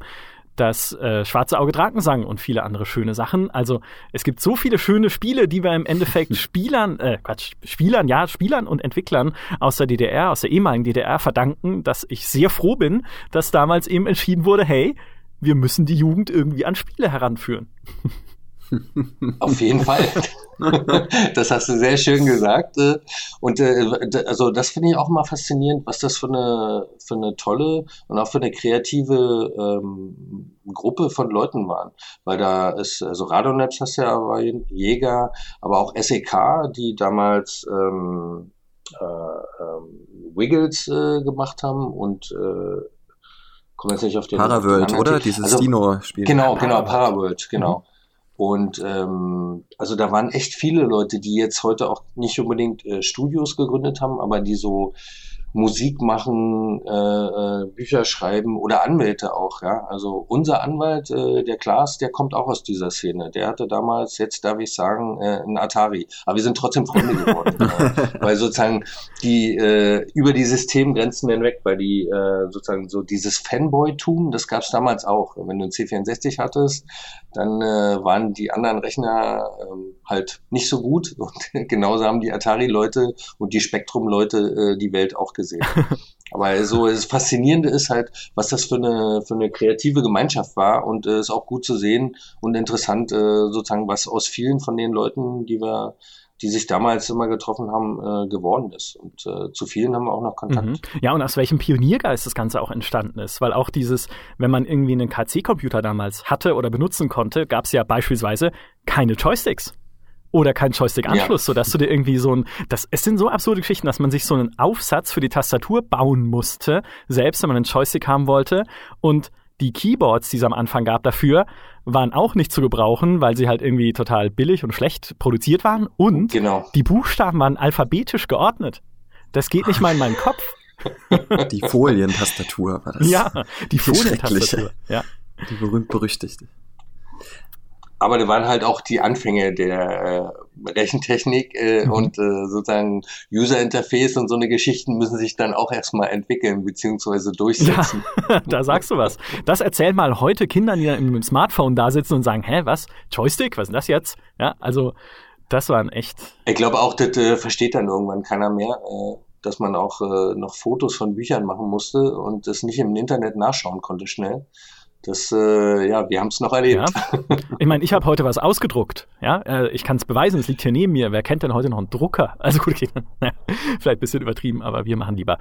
das äh, Schwarze Auge Drakensang und viele andere schöne Sachen. Also es gibt so viele schöne Spiele, die wir im Endeffekt Spielern, äh, Quatsch, Spielern, ja, Spielern und Entwicklern aus der DDR, aus der ehemaligen DDR verdanken, dass ich sehr froh bin, dass damals eben entschieden wurde, hey, wir müssen die Jugend irgendwie an Spiele heranführen. Auf jeden Fall. Das hast du sehr schön gesagt. Äh, und äh, also das finde ich auch mal faszinierend, was das für eine, für eine tolle und auch für eine kreative ähm, Gruppe von Leuten waren. Weil da ist, also Radonaps hast du ja war Jäger, aber auch SEK, die damals ähm, äh, ähm, Wiggles äh, gemacht haben und äh, komme jetzt nicht auf den Paraworld, oder? Dieses also, Dino-Spiel. Genau, genau, Paraworld, genau. Mhm. Und ähm, also da waren echt viele Leute, die jetzt heute auch nicht unbedingt äh, Studios gegründet haben, aber die so Musik machen, äh, äh, Bücher schreiben oder Anwälte auch, ja. Also unser Anwalt, äh, der Klaas, der kommt auch aus dieser Szene. Der hatte damals, jetzt darf ich sagen, äh, ein Atari. Aber wir sind trotzdem Freunde geworden. äh, weil sozusagen die äh, über die Systemgrenzen hinweg, weil die äh, sozusagen so dieses Fanboy-Tum, das gab es damals auch. Wenn du ein C64 hattest, dann äh, waren die anderen Rechner äh, halt nicht so gut. Und genauso haben die Atari-Leute und die Spektrum-Leute äh, die Welt auch gesehen. Aber so das Faszinierende ist halt, was das für eine für eine kreative Gemeinschaft war und es äh, ist auch gut zu sehen und interessant äh, sozusagen, was aus vielen von den Leuten, die wir die sich damals immer getroffen haben, äh, geworden ist. Und äh, zu vielen haben wir auch noch Kontakt. Mhm. Ja, und aus welchem Pioniergeist das Ganze auch entstanden ist. Weil auch dieses, wenn man irgendwie einen KC-Computer damals hatte oder benutzen konnte, gab es ja beispielsweise keine Joysticks oder kein Joystick-Anschluss, ja. sodass du dir irgendwie so ein, das, es sind so absurde Geschichten, dass man sich so einen Aufsatz für die Tastatur bauen musste, selbst wenn man einen Joystick haben wollte und die Keyboards, die es am Anfang gab dafür, waren auch nicht zu gebrauchen, weil sie halt irgendwie total billig und schlecht produziert waren und genau. die Buchstaben waren alphabetisch geordnet. Das geht nicht mal in meinen Kopf. Die Folientastatur war das. Ja, die Folientastatur. Ja. Die berühmt-berüchtigte. Aber da waren halt auch die Anfänge der äh, Rechentechnik äh, mhm. und äh, sozusagen User Interface und so eine Geschichten müssen sich dann auch erstmal entwickeln beziehungsweise durchsetzen. Ja, da sagst du was. Das erzählt mal heute Kindern, die dann dem Smartphone da sitzen und sagen, hä, was? Joystick? Was ist denn das jetzt? Ja, also das waren echt. Ich glaube auch, das äh, versteht dann irgendwann keiner mehr. Äh, dass man auch äh, noch Fotos von Büchern machen musste und das nicht im Internet nachschauen konnte schnell das, äh, ja, wir haben es noch erlebt. Ja. Ich meine, ich habe heute was ausgedruckt. Ja, äh, ich kann es beweisen. Es liegt hier neben mir. Wer kennt denn heute noch einen Drucker? Also gut, okay, naja, vielleicht ein bisschen übertrieben, aber wir machen lieber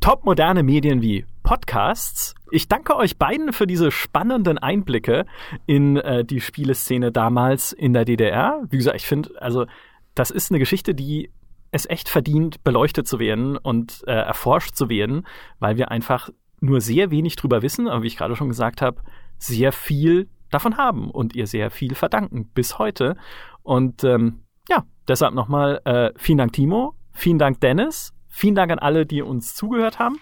top moderne Medien wie Podcasts. Ich danke euch beiden für diese spannenden Einblicke in äh, die Spieleszene damals in der DDR. Wie gesagt, ich finde, also das ist eine Geschichte, die es echt verdient, beleuchtet zu werden und äh, erforscht zu werden, weil wir einfach nur sehr wenig drüber wissen, aber wie ich gerade schon gesagt habe, sehr viel davon haben und ihr sehr viel verdanken bis heute. Und ähm, ja, deshalb nochmal äh, vielen Dank, Timo, vielen Dank, Dennis, vielen Dank an alle, die uns zugehört haben.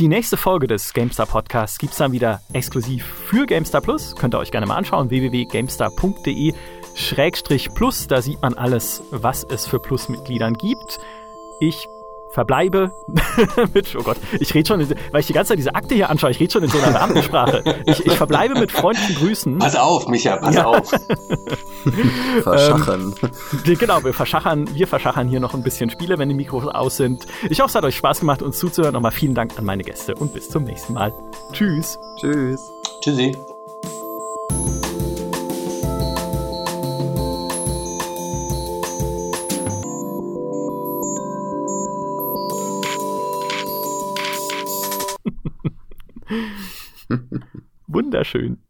Die nächste Folge des GameStar Podcasts gibt es dann wieder exklusiv für GameStar Plus. Könnt ihr euch gerne mal anschauen, www.gamestar.de Schrägstrich Plus. Da sieht man alles, was es für Plus-Mitgliedern gibt. Ich verbleibe mit, oh Gott, ich rede schon, weil ich die ganze Zeit diese Akte hier anschaue, ich rede schon in so einer Beamtensprache. Ich, ich verbleibe mit freundlichen Grüßen. Pass auf, Micha, pass ja. auf. verschachern. Ähm, genau, wir verschachern, wir verschachern hier noch ein bisschen Spiele, wenn die Mikros aus sind. Ich hoffe, es hat euch Spaß gemacht, uns zuzuhören. Nochmal vielen Dank an meine Gäste und bis zum nächsten Mal. Tschüss. Tschüss. Tschüssi. Wunderschön.